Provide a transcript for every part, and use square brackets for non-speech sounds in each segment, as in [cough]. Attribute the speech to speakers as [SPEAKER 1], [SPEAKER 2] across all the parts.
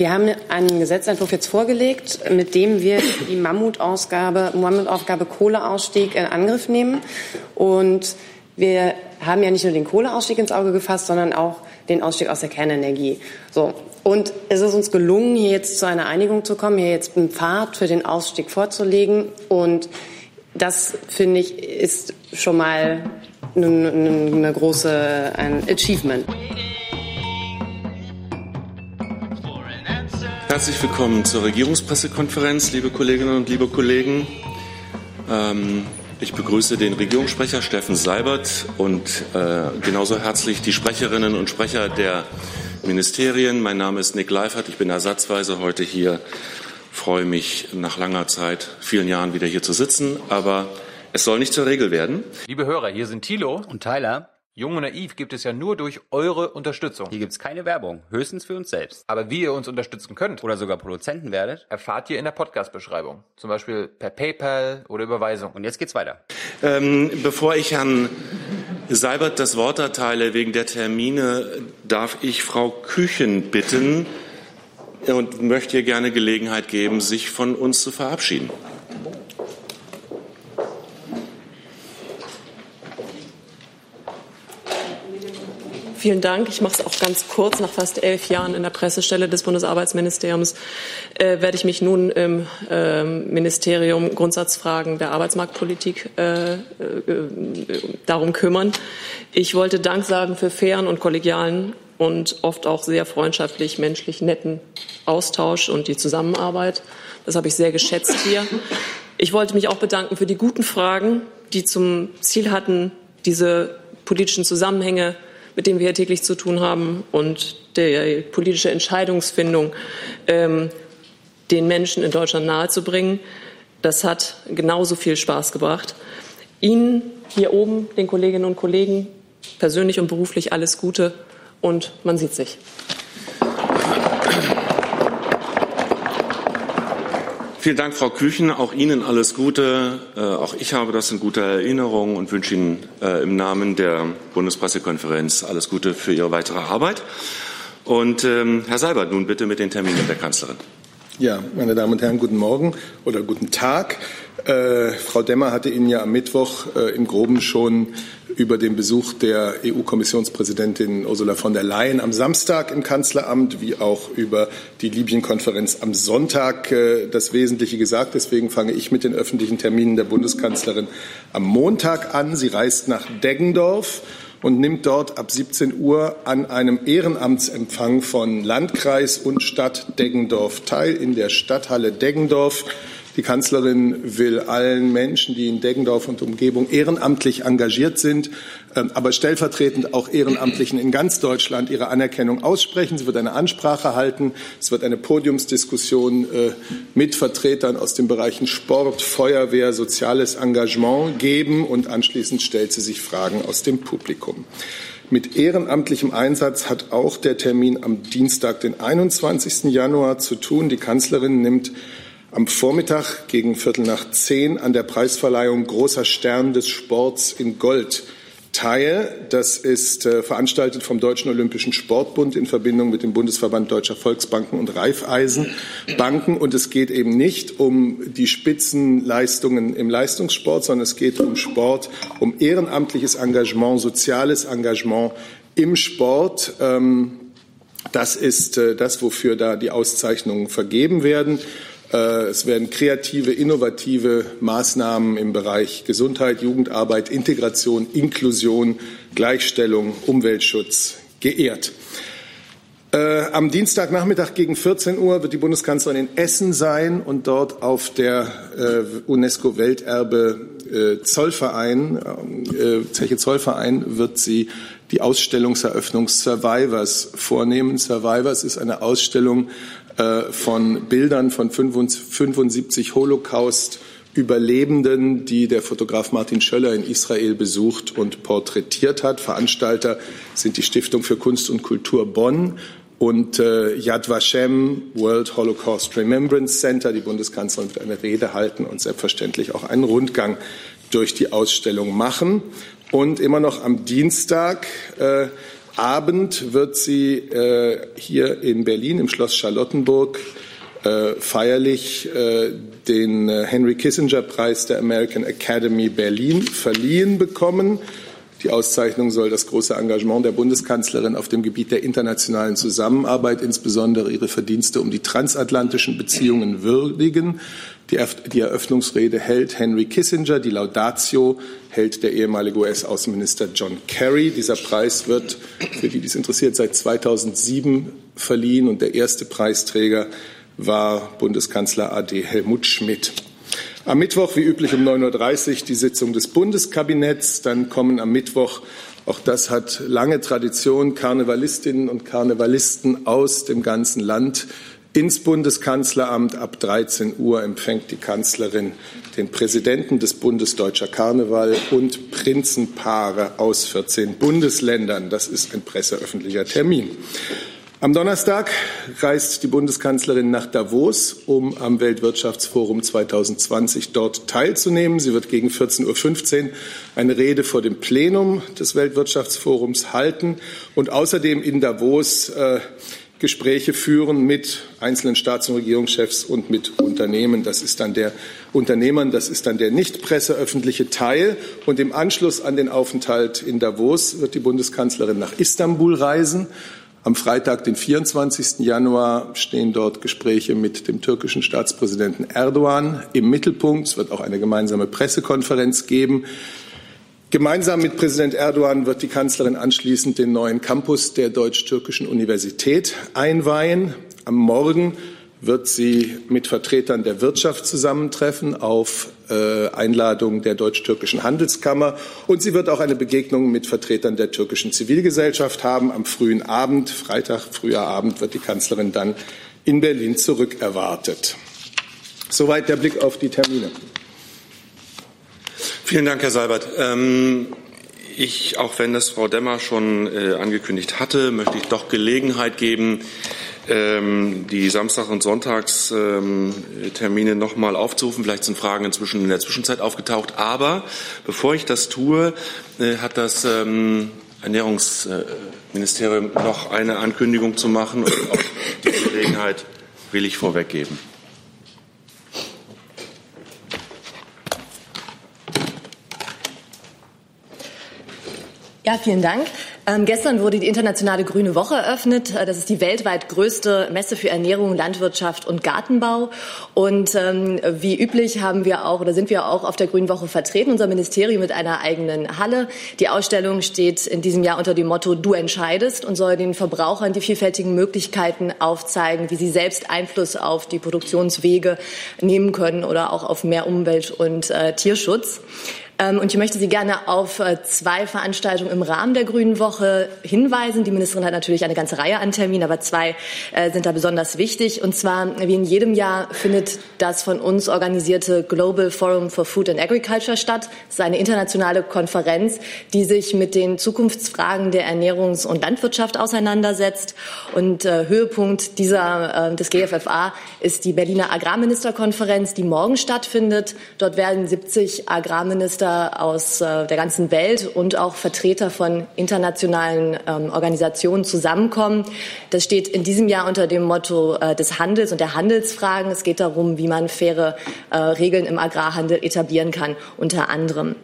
[SPEAKER 1] wir haben einen Gesetzentwurf jetzt vorgelegt, mit dem wir die Mammutausgabe, Mammutaufgabe Kohleausstieg in Angriff nehmen. Und wir haben ja nicht nur den Kohleausstieg ins Auge gefasst, sondern auch den Ausstieg aus der Kernenergie. So. Und es ist uns gelungen, hier jetzt zu einer Einigung zu kommen, hier jetzt einen Pfad für den Ausstieg vorzulegen. Und das, finde ich, ist schon mal eine, eine große ein Achievement.
[SPEAKER 2] Herzlich willkommen zur Regierungspressekonferenz, liebe Kolleginnen und liebe Kollegen. Ähm, ich begrüße den Regierungssprecher Steffen Seibert und äh, genauso herzlich die Sprecherinnen und Sprecher der Ministerien. Mein Name ist Nick Leifert. Ich bin ersatzweise heute hier. Freue mich nach langer Zeit, vielen Jahren wieder hier zu sitzen. Aber es soll nicht zur Regel werden.
[SPEAKER 3] Liebe Hörer, hier sind Thilo
[SPEAKER 4] und Tyler.
[SPEAKER 3] Jung und Naiv gibt es ja nur durch eure Unterstützung.
[SPEAKER 4] Hier gibt es keine Werbung, höchstens für uns selbst.
[SPEAKER 3] Aber wie ihr uns unterstützen könnt
[SPEAKER 4] oder sogar Produzenten werdet,
[SPEAKER 3] erfahrt ihr in der Podcast-Beschreibung. Zum Beispiel per PayPal oder Überweisung.
[SPEAKER 4] Und jetzt geht's weiter.
[SPEAKER 2] Ähm, bevor ich Herrn Seibert das Wort erteile wegen der Termine, darf ich Frau Küchen bitten und möchte ihr gerne Gelegenheit geben, sich von uns zu verabschieden.
[SPEAKER 5] Vielen Dank. Ich mache es auch ganz kurz. Nach fast elf Jahren in der Pressestelle des Bundesarbeitsministeriums äh, werde ich mich nun im äh, Ministerium Grundsatzfragen der Arbeitsmarktpolitik äh, äh, darum kümmern. Ich wollte Dank sagen für fairen und kollegialen und oft auch sehr freundschaftlich, menschlich netten Austausch und die Zusammenarbeit. Das habe ich sehr geschätzt hier. Ich wollte mich auch bedanken für die guten Fragen, die zum Ziel hatten, diese politischen Zusammenhänge mit dem wir hier täglich zu tun haben und der politische Entscheidungsfindung ähm, den Menschen in Deutschland nahezubringen. Das hat genauso viel Spaß gebracht. Ihnen hier oben, den Kolleginnen und Kollegen, persönlich und beruflich alles Gute und man sieht sich.
[SPEAKER 2] Vielen Dank, Frau Küchen. Auch Ihnen alles Gute. Äh, auch ich habe das in guter Erinnerung und wünsche Ihnen äh, im Namen der Bundespressekonferenz alles Gute für Ihre weitere Arbeit. Und ähm, Herr Seibert, nun bitte mit den Terminen der Kanzlerin.
[SPEAKER 6] Ja, meine Damen und Herren, guten Morgen oder guten Tag. Äh, Frau Demmer hatte Ihnen ja am Mittwoch äh, im Groben schon über den Besuch der EU-Kommissionspräsidentin Ursula von der Leyen am Samstag im Kanzleramt wie auch über die Libyen-Konferenz am Sonntag äh, das Wesentliche gesagt. Deswegen fange ich mit den öffentlichen Terminen der Bundeskanzlerin am Montag an. Sie reist nach Deggendorf und nimmt dort ab 17 Uhr an einem Ehrenamtsempfang von Landkreis und Stadt Deggendorf teil in der Stadthalle Deggendorf. Die Kanzlerin will allen Menschen, die in Deggendorf und Umgebung ehrenamtlich engagiert sind, ähm, aber stellvertretend auch Ehrenamtlichen in ganz Deutschland ihre Anerkennung aussprechen. Sie wird eine Ansprache halten. Es wird eine Podiumsdiskussion äh, mit Vertretern aus den Bereichen Sport, Feuerwehr, soziales Engagement geben und anschließend stellt sie sich Fragen aus dem Publikum. Mit ehrenamtlichem Einsatz hat auch der Termin am Dienstag, den 21. Januar, zu tun. Die Kanzlerin nimmt am Vormittag gegen Viertel nach zehn an der Preisverleihung Großer Stern des Sports in Gold teil. Das ist äh, veranstaltet vom Deutschen Olympischen Sportbund in Verbindung mit dem Bundesverband Deutscher Volksbanken und Raiffeisenbanken. Und es geht eben nicht um die Spitzenleistungen im Leistungssport, sondern es geht um Sport, um ehrenamtliches Engagement, soziales Engagement im Sport. Ähm, das ist äh, das, wofür da die Auszeichnungen vergeben werden. Äh, es werden kreative, innovative Maßnahmen im Bereich Gesundheit, Jugendarbeit, Integration, Inklusion, Gleichstellung, Umweltschutz geehrt. Äh, am Dienstagnachmittag gegen 14 Uhr wird die Bundeskanzlerin in Essen sein und dort auf der äh, UNESCO-Welterbe Zollverein, Zeche Zollverein, wird sie die Ausstellungseröffnung Survivors vornehmen. Survivors ist eine Ausstellung von Bildern von 75 Holocaust Überlebenden, die der Fotograf Martin Schöller in Israel besucht und porträtiert hat. Veranstalter sind die Stiftung für Kunst und Kultur Bonn und äh, Yad Vashem, World Holocaust Remembrance Center. Die Bundeskanzlerin wird eine Rede halten und selbstverständlich auch einen Rundgang durch die Ausstellung machen. Und immer noch am Dienstag äh, Abend wird sie äh, hier in Berlin im Schloss Charlottenburg äh, feierlich äh, den äh, Henry Kissinger Preis der American Academy Berlin verliehen bekommen. Die Auszeichnung soll das große Engagement der Bundeskanzlerin auf dem Gebiet der internationalen Zusammenarbeit, insbesondere ihre Verdienste um die transatlantischen Beziehungen würdigen. Die Eröffnungsrede hält Henry Kissinger, die Laudatio hält der ehemalige US-Außenminister John Kerry. Dieser Preis wird, für die dies interessiert, seit 2007 verliehen und der erste Preisträger war Bundeskanzler AD Helmut Schmidt. Am Mittwoch, wie üblich um 9.30 Uhr, die Sitzung des Bundeskabinetts. Dann kommen am Mittwoch, auch das hat lange Tradition, Karnevalistinnen und Karnevalisten aus dem ganzen Land ins Bundeskanzleramt. Ab 13 Uhr empfängt die Kanzlerin den Präsidenten des Bundes Deutscher Karneval und Prinzenpaare aus 14 Bundesländern. Das ist ein presseöffentlicher Termin. Am Donnerstag reist die Bundeskanzlerin nach Davos, um am Weltwirtschaftsforum 2020 dort teilzunehmen. Sie wird gegen 14.15 Uhr eine Rede vor dem Plenum des Weltwirtschaftsforums halten und außerdem in Davos äh, Gespräche führen mit einzelnen Staats- und Regierungschefs und mit Unternehmen. Das ist dann der Unternehmern, das ist dann der nicht presseöffentliche Teil. Und im Anschluss an den Aufenthalt in Davos wird die Bundeskanzlerin nach Istanbul reisen. Am Freitag, den 24. Januar, stehen dort Gespräche mit dem türkischen Staatspräsidenten Erdogan im Mittelpunkt. Es wird auch eine gemeinsame Pressekonferenz geben. Gemeinsam mit Präsident Erdogan wird die Kanzlerin anschließend den neuen Campus der Deutsch-Türkischen Universität einweihen. Am Morgen wird sie mit Vertretern der Wirtschaft zusammentreffen auf Einladung der Deutsch-Türkischen Handelskammer. Und sie wird auch eine Begegnung mit Vertretern der türkischen Zivilgesellschaft haben. Am frühen Abend, Freitag, früher Abend, wird die Kanzlerin dann in Berlin zurückerwartet. Soweit der Blick auf die Termine.
[SPEAKER 2] Vielen Dank, Herr Seibert. Ähm, ich, auch wenn das Frau Demmer schon äh, angekündigt hatte, möchte ich doch Gelegenheit geben, die Samstag- und Sonntagstermine ähm, noch mal aufzurufen. Vielleicht sind Fragen inzwischen in der Zwischenzeit aufgetaucht. Aber bevor ich das tue, äh, hat das ähm, Ernährungsministerium noch eine Ankündigung zu machen und die Gelegenheit will ich vorweggeben.
[SPEAKER 7] Ja, vielen Dank. Ähm, gestern wurde die Internationale Grüne Woche eröffnet. Äh, das ist die weltweit größte Messe für Ernährung, Landwirtschaft und Gartenbau. Und ähm, wie üblich haben wir auch oder sind wir auch auf der Grünen Woche vertreten, unser Ministerium mit einer eigenen Halle. Die Ausstellung steht in diesem Jahr unter dem Motto Du entscheidest und soll den Verbrauchern die vielfältigen Möglichkeiten aufzeigen, wie sie selbst Einfluss auf die Produktionswege nehmen können oder auch auf mehr Umwelt- und äh, Tierschutz. Ähm, und ich möchte Sie gerne auf äh, zwei Veranstaltungen im Rahmen der Grünen Woche hinweisen. Die Ministerin hat natürlich eine ganze Reihe an Terminen, aber zwei äh, sind da besonders wichtig. Und zwar, wie in jedem Jahr, findet das von uns organisierte Global Forum for Food and Agriculture statt. Es ist eine internationale Konferenz, die sich mit den Zukunftsfragen der Ernährungs- und Landwirtschaft auseinandersetzt. Und äh, Höhepunkt dieser, des GFFA ist die Berliner Agrarministerkonferenz, die morgen stattfindet. Dort werden 70 Agrarminister Vertreter aus äh, der ganzen Welt und auch Vertreter von internationalen ähm, Organisationen zusammenkommen. Das steht in diesem Jahr unter dem Motto äh, des Handels und der Handelsfragen. Es geht darum, wie man faire äh, Regeln im Agrarhandel etablieren kann, unter anderem.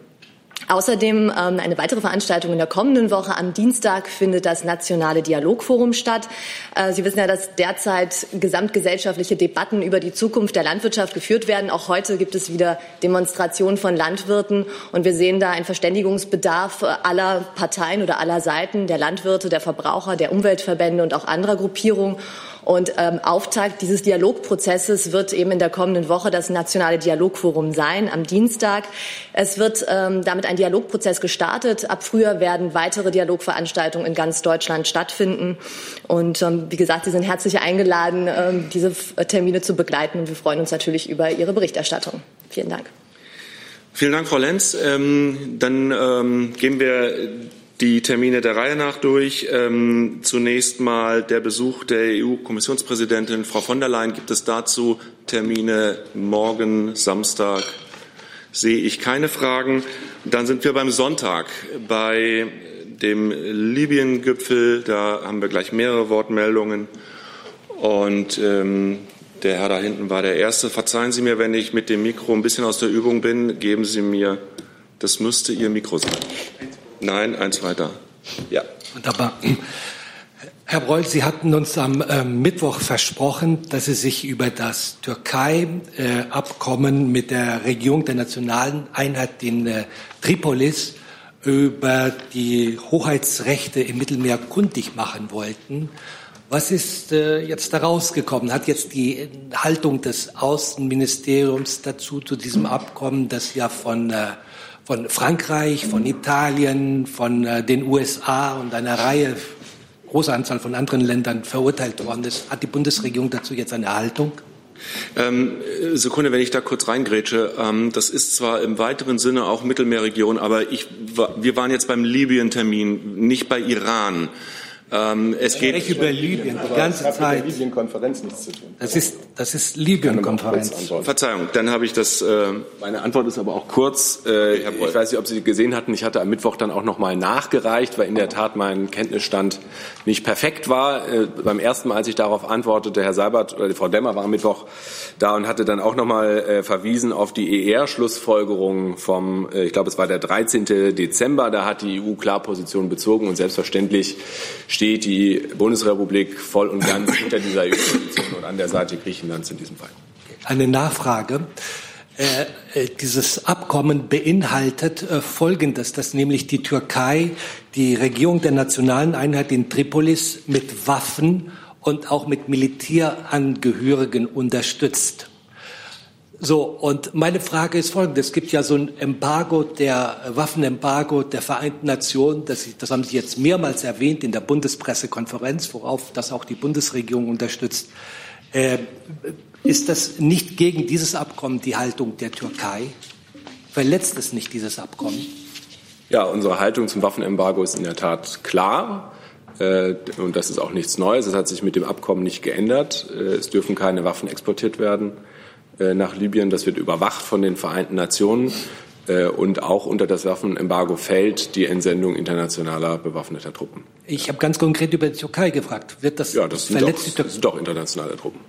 [SPEAKER 7] Außerdem ähm, eine weitere Veranstaltung in der kommenden Woche. Am Dienstag findet das Nationale Dialogforum statt. Äh, Sie wissen ja, dass derzeit gesamtgesellschaftliche Debatten über die Zukunft der Landwirtschaft geführt werden. Auch heute gibt es wieder Demonstrationen von Landwirten. Und wir sehen da einen Verständigungsbedarf aller Parteien oder aller Seiten, der Landwirte, der Verbraucher, der Umweltverbände und auch anderer Gruppierungen. Und ähm, Auftakt dieses Dialogprozesses wird eben in der kommenden Woche das Nationale Dialogforum sein, am Dienstag. Es wird ähm, damit ein Dialogprozess gestartet. Ab Frühjahr werden weitere Dialogveranstaltungen in ganz Deutschland stattfinden. Und ähm, wie gesagt, Sie sind herzlich eingeladen, ähm, diese Termine zu begleiten. Und wir freuen uns natürlich über Ihre Berichterstattung. Vielen Dank.
[SPEAKER 2] Vielen Dank, Frau Lenz. Ähm, dann ähm, gehen wir die Termine der Reihe nach durch. Ähm, zunächst mal der Besuch der EU-Kommissionspräsidentin Frau von der Leyen. Gibt es dazu Termine morgen, Samstag? Sehe ich keine Fragen. Dann sind wir beim Sonntag bei dem Libyen-Gipfel. Da haben wir gleich mehrere Wortmeldungen. Und ähm, der Herr da hinten war der Erste. Verzeihen Sie mir, wenn ich mit dem Mikro ein bisschen aus der Übung bin. Geben Sie mir, das müsste Ihr Mikro sein. Nein, eins weiter. Ja.
[SPEAKER 8] Wunderbar. Herr Breul, Sie hatten uns am äh, Mittwoch versprochen, dass Sie sich über das Türkei-Abkommen äh, mit der Regierung der nationalen Einheit in äh, Tripolis über die Hoheitsrechte im Mittelmeer kundig machen wollten. Was ist äh, jetzt daraus gekommen? Hat jetzt die Haltung des Außenministeriums dazu, zu diesem Abkommen, das ja von, äh, von Frankreich, von Italien, von äh, den USA und einer Reihe große Anzahl von anderen Ländern verurteilt worden ist. Hat die Bundesregierung dazu jetzt eine Haltung?
[SPEAKER 2] Ähm, Sekunde, wenn ich da kurz reingrätsche. Ähm, das ist zwar im weiteren Sinne auch Mittelmeerregion, aber ich, wir waren jetzt beim Libyen-Termin, nicht bei Iran. Ähm, es geht
[SPEAKER 8] ich über Libyen die ganze Zeit.
[SPEAKER 6] Libyen-Konferenz nichts zu tun.
[SPEAKER 8] Das ist, das ist Libyen-Konferenz.
[SPEAKER 2] Verzeihung, dann habe ich das. Äh
[SPEAKER 9] Meine Antwort ist aber auch kurz. Äh, ich weiß nicht, ob Sie gesehen hatten. Ich hatte am Mittwoch dann auch noch mal nachgereicht, weil in der Tat mein Kenntnisstand nicht perfekt war. Äh, beim ersten Mal, als ich darauf antwortete, Herr Seibert oder Frau Demmer war am Mittwoch da und hatte dann auch noch mal äh, verwiesen auf die ER-Schlussfolgerung vom, äh, ich glaube, es war der 13. Dezember. Da hat die EU klar Position bezogen und selbstverständlich steht die Bundesrepublik voll und ganz [clears throat] hinter dieser EU-Position und an der Seite Griechenlands in diesem Fall.
[SPEAKER 8] Eine Nachfrage. Äh, äh, dieses Abkommen beinhaltet äh, Folgendes, dass nämlich die Türkei die Regierung der nationalen Einheit in Tripolis mit Waffen und auch mit Militärangehörigen unterstützt. So, und meine Frage ist folgende. Es gibt ja so ein Embargo, der Waffenembargo der Vereinten Nationen, das, das haben Sie jetzt mehrmals erwähnt in der Bundespressekonferenz, worauf das auch die Bundesregierung unterstützt. Äh, ist das nicht gegen dieses Abkommen die Haltung der Türkei? Verletzt es nicht dieses Abkommen?
[SPEAKER 9] Ja, unsere Haltung zum Waffenembargo ist in der Tat klar. Äh, und das ist auch nichts Neues. Es hat sich mit dem Abkommen nicht geändert. Äh, es dürfen keine Waffen exportiert werden. Äh, nach Libyen. Das wird überwacht von den Vereinten Nationen. Äh, und auch unter das Waffenembargo fällt die Entsendung internationaler bewaffneter Truppen.
[SPEAKER 8] Ich habe ganz konkret über die Türkei gefragt. Wird das,
[SPEAKER 9] ja, das sind, verletzt doch, das sind doch internationale Truppen.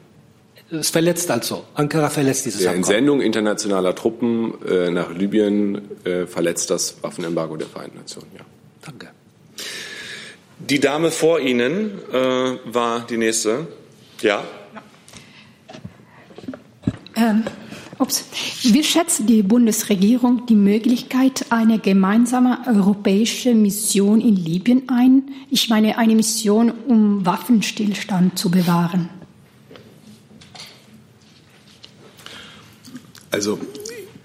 [SPEAKER 8] Es verletzt also. Ankara verletzt dieses
[SPEAKER 9] Die
[SPEAKER 8] Abkommen.
[SPEAKER 9] Entsendung internationaler Truppen äh, nach Libyen äh, verletzt das Waffenembargo der Vereinten Nationen. Ja.
[SPEAKER 8] Danke.
[SPEAKER 2] Die Dame vor Ihnen äh, war die nächste. Ja.
[SPEAKER 10] Ähm, ups. Wie schätzt die Bundesregierung die Möglichkeit einer gemeinsamen europäischen Mission in Libyen ein? Ich meine eine Mission, um Waffenstillstand zu bewahren.
[SPEAKER 6] Also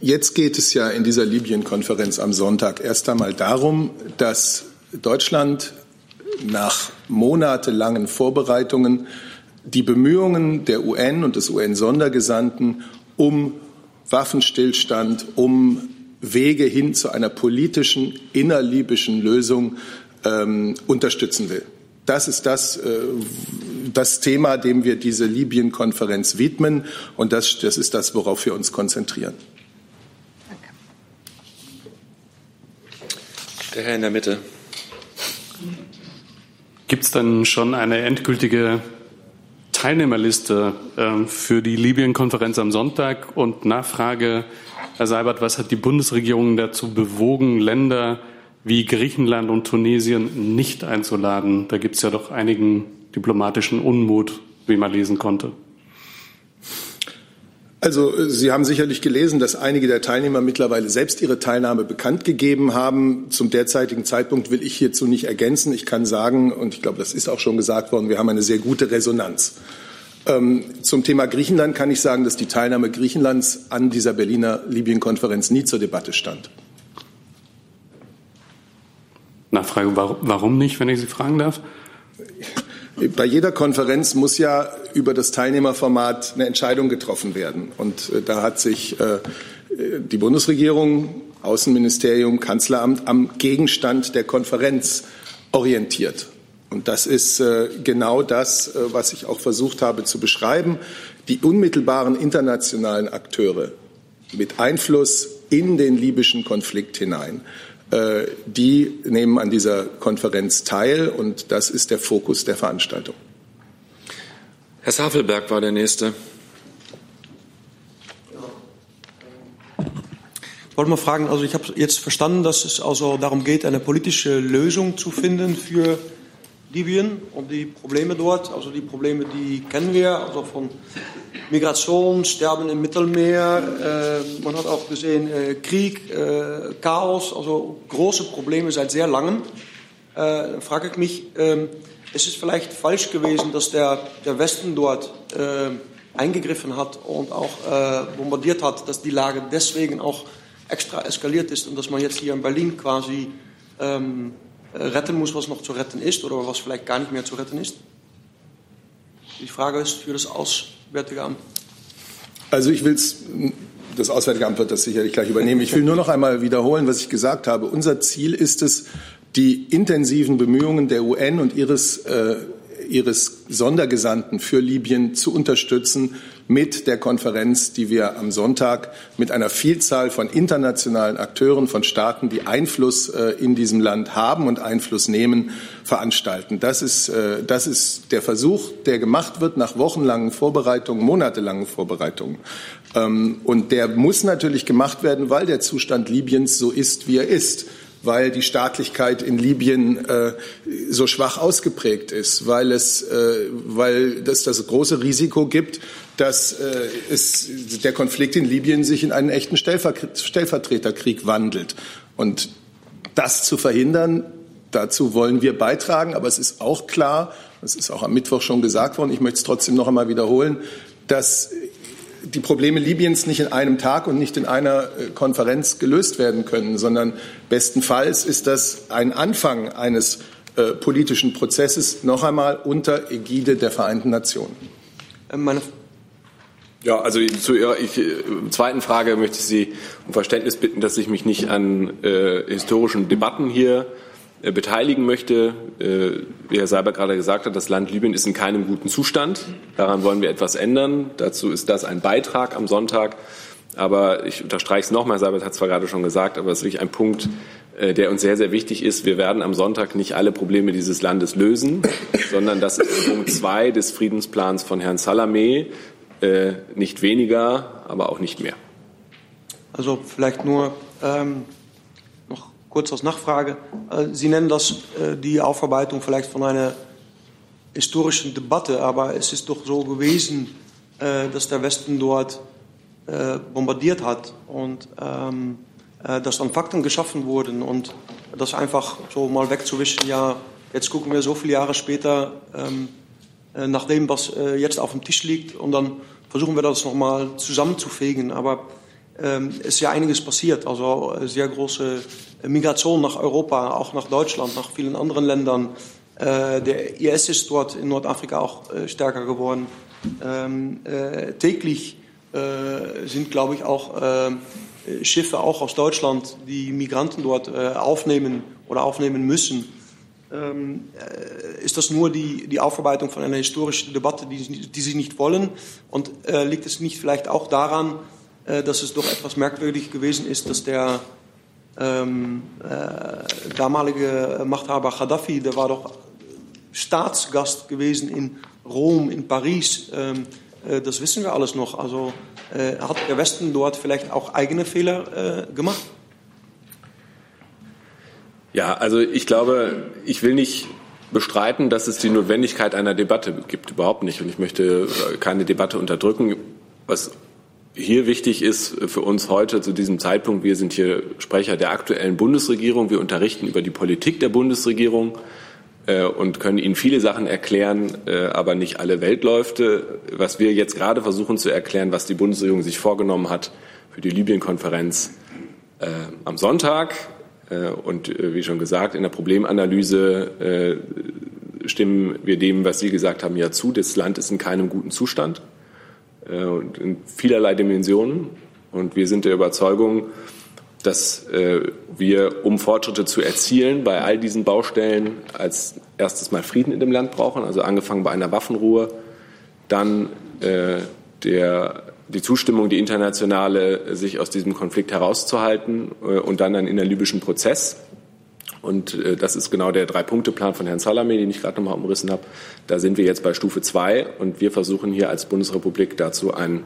[SPEAKER 6] jetzt geht es ja in dieser Libyen-Konferenz am Sonntag erst einmal darum, dass Deutschland nach monatelangen Vorbereitungen die Bemühungen der UN und des UN-Sondergesandten um Waffenstillstand, um Wege hin zu einer politischen, innerlibyschen Lösung ähm, unterstützen will. Das ist das, äh, das Thema, dem wir diese Libyen-Konferenz widmen. Und das, das ist das, worauf wir uns konzentrieren.
[SPEAKER 2] Der Herr in der Mitte.
[SPEAKER 11] Gibt es dann schon eine endgültige Teilnehmerliste äh, für die Libyen-Konferenz am Sonntag und Nachfrage, Herr Seibert, was hat die Bundesregierung dazu bewogen, Länder wie Griechenland und Tunesien nicht einzuladen? Da gibt es ja doch einigen diplomatischen Unmut, wie man lesen konnte.
[SPEAKER 6] Also Sie haben sicherlich gelesen, dass einige der Teilnehmer mittlerweile selbst ihre Teilnahme bekannt gegeben haben. Zum derzeitigen Zeitpunkt will ich hierzu nicht ergänzen. Ich kann sagen, und ich glaube, das ist auch schon gesagt worden, wir haben eine sehr gute Resonanz. Ähm, zum Thema Griechenland kann ich sagen, dass die Teilnahme Griechenlands an dieser Berliner Libyen-Konferenz nie zur Debatte stand.
[SPEAKER 11] Nachfrage, warum nicht, wenn ich Sie fragen darf?
[SPEAKER 6] Bei jeder Konferenz muss ja über das Teilnehmerformat eine Entscheidung getroffen werden. Und äh, da hat sich äh, die Bundesregierung, Außenministerium, Kanzleramt am Gegenstand der Konferenz orientiert. Und das ist äh, genau das, was ich auch versucht habe zu beschreiben. Die unmittelbaren internationalen Akteure mit Einfluss in den libyschen Konflikt hinein die nehmen an dieser Konferenz teil und das ist der Fokus der Veranstaltung.
[SPEAKER 2] Herr Safelberg war der Nächste.
[SPEAKER 12] Ich wollte mal fragen, also ich habe jetzt verstanden, dass es also darum geht, eine politische Lösung zu finden für Libyen und die Probleme dort. Also die Probleme, die kennen wir, also von Migration, Sterben im Mittelmeer. Äh, man hat auch gesehen äh, Krieg, äh, Chaos, also große Probleme seit sehr langem. Äh, frage ich mich, äh, ist es vielleicht falsch gewesen, dass der, der Westen dort äh, eingegriffen hat und auch äh, bombardiert hat, dass die Lage deswegen auch extra eskaliert ist und dass man jetzt hier in Berlin quasi ähm, retten muss, was noch zu retten ist oder was vielleicht gar nicht mehr zu retten ist? Die Frage ist für das Auswärtige Amt.
[SPEAKER 6] Also ich will es, das Auswärtige Amt wird das sicherlich gleich übernehmen. Ich will nur noch einmal wiederholen, was ich gesagt habe. Unser Ziel ist es, die intensiven Bemühungen der UN und ihres, äh, ihres Sondergesandten für Libyen zu unterstützen mit der Konferenz, die wir am Sonntag mit einer Vielzahl von internationalen Akteuren, von Staaten, die Einfluss äh, in diesem Land haben und Einfluss nehmen, veranstalten. Das ist, äh, das ist der Versuch, der gemacht wird nach wochenlangen Vorbereitungen, monatelangen Vorbereitungen. Ähm, und der muss natürlich gemacht werden, weil der Zustand Libyens so ist, wie er ist weil die Staatlichkeit in Libyen äh, so schwach ausgeprägt ist, weil es, äh, weil es das große Risiko gibt, dass äh, es, der Konflikt in Libyen sich in einen echten Stellver Stellvertreterkrieg wandelt. Und das zu verhindern, dazu wollen wir beitragen. Aber es ist auch klar, das ist auch am Mittwoch schon gesagt worden, ich möchte es trotzdem noch einmal wiederholen, dass die Probleme Libyens nicht in einem Tag und nicht in einer äh, Konferenz gelöst werden können, sondern bestenfalls ist das ein Anfang eines äh, politischen Prozesses, noch einmal unter Ägide der Vereinten Nationen.
[SPEAKER 9] Äh, meine ja, also zu Ihrer ich, äh, zweiten Frage möchte ich Sie um Verständnis bitten, dass ich mich nicht an äh, historischen Debatten hier äh, beteiligen möchte. Äh, wie Herr Seiber gerade gesagt hat, das Land Libyen ist in keinem guten Zustand. Daran wollen wir etwas ändern. Dazu ist das ein Beitrag am Sonntag. Aber ich unterstreiche es nochmal, Seibert hat es zwar gerade schon gesagt, aber es ist wirklich ein Punkt, äh, der uns sehr, sehr wichtig ist. Wir werden am Sonntag nicht alle Probleme dieses Landes lösen, sondern das ist Punkt zwei des Friedensplans von Herrn Salamé. Nicht weniger, aber auch nicht mehr.
[SPEAKER 12] Also vielleicht nur ähm, kurz als Nachfrage. Äh, Sie nennen das äh, die Aufarbeitung vielleicht von einer historischen Debatte, aber es ist doch so gewesen, äh, dass der Westen dort bombardiert hat und ähm, dass dann Fakten geschaffen wurden und das einfach so mal wegzuwischen, ja, jetzt gucken wir so viele Jahre später ähm, nach dem, was jetzt auf dem Tisch liegt und dann versuchen wir das nochmal zusammenzufegen. Aber ähm, ist ja einiges passiert, also sehr große Migration nach Europa, auch nach Deutschland, nach vielen anderen Ländern. Äh, der IS ist dort in Nordafrika auch äh, stärker geworden. Ähm, äh, täglich sind, glaube ich, auch Schiffe auch aus Deutschland, die Migranten dort aufnehmen oder aufnehmen müssen. Ähm, ist das nur die, die Aufarbeitung von einer historischen Debatte, die, die Sie nicht wollen? Und liegt es nicht vielleicht auch daran, dass es doch etwas merkwürdig gewesen ist, dass der ähm, äh, damalige Machthaber Gaddafi, der war doch Staatsgast gewesen in Rom, in Paris. Ähm, äh, das wissen wir alles noch. Also äh, hat der Westen dort vielleicht auch eigene Fehler äh, gemacht?
[SPEAKER 9] Ja, also ich glaube, ich will nicht bestreiten, dass es die Notwendigkeit einer Debatte gibt, überhaupt nicht. Und ich möchte äh, keine Debatte unterdrücken. Was hier wichtig ist für uns heute zu diesem Zeitpunkt, wir sind hier Sprecher der aktuellen Bundesregierung, wir unterrichten über die Politik der Bundesregierung äh, und können Ihnen viele Sachen erklären, äh, aber nicht alle Weltläufe. Was wir jetzt gerade versuchen zu erklären, was die Bundesregierung sich vorgenommen hat für die Libyen-Konferenz äh, am Sonntag. Äh, und äh, wie schon gesagt, in der Problemanalyse äh, stimmen wir dem, was Sie gesagt haben, ja zu. Das Land ist in keinem guten Zustand. Und in vielerlei Dimensionen. Und wir sind der Überzeugung, dass wir, um Fortschritte zu erzielen, bei all diesen Baustellen als erstes mal Frieden in dem Land brauchen, also angefangen bei einer Waffenruhe, dann der die Zustimmung, die internationale, sich aus diesem Konflikt herauszuhalten äh, und dann einen innerlibyschen Prozess. Und äh, das ist genau der Drei-Punkte-Plan von Herrn Salameh, den ich gerade nochmal umrissen habe. Da sind wir jetzt bei Stufe zwei und wir versuchen hier als Bundesrepublik dazu einen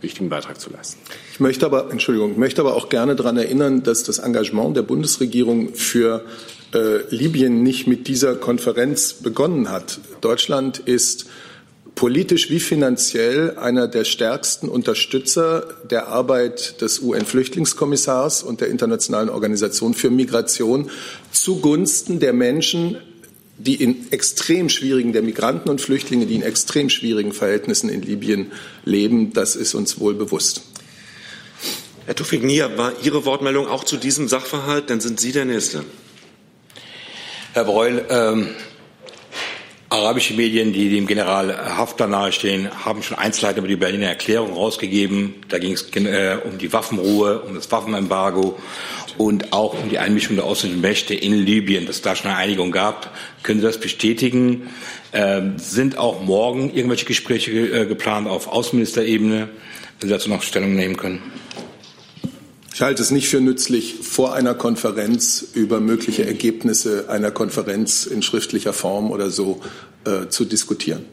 [SPEAKER 9] wichtigen Beitrag zu leisten.
[SPEAKER 6] Ich möchte aber, Entschuldigung, ich möchte aber auch gerne daran erinnern, dass das Engagement der Bundesregierung für äh, Libyen nicht mit dieser Konferenz begonnen hat. Deutschland ist politisch wie finanziell einer der stärksten Unterstützer der Arbeit des UN-Flüchtlingskommissars und der Internationalen Organisation für Migration zugunsten der Menschen, die in extrem schwierigen, der Migranten und Flüchtlinge, die in extrem schwierigen Verhältnissen in Libyen leben. Das ist uns wohl bewusst.
[SPEAKER 2] Herr Tufik Nia, war Ihre Wortmeldung auch zu diesem Sachverhalt? Dann sind Sie der Nächste.
[SPEAKER 13] Herr Breul, ähm, arabische Medien, die dem General Haftar nahestehen, haben schon Einzelheiten über die Berliner Erklärung rausgegeben. Da ging es äh, um die Waffenruhe, um das Waffenembargo und auch um die Einmischung der ausländischen Mächte in Libyen, dass es da schon eine Einigung gab. Können Sie das bestätigen? Ähm, sind auch morgen irgendwelche Gespräche äh, geplant auf Außenministerebene? Wenn Sie dazu noch Stellung nehmen können.
[SPEAKER 6] Ich halte es nicht für nützlich, vor einer Konferenz über mögliche Ergebnisse einer Konferenz in schriftlicher Form oder so äh, zu diskutieren.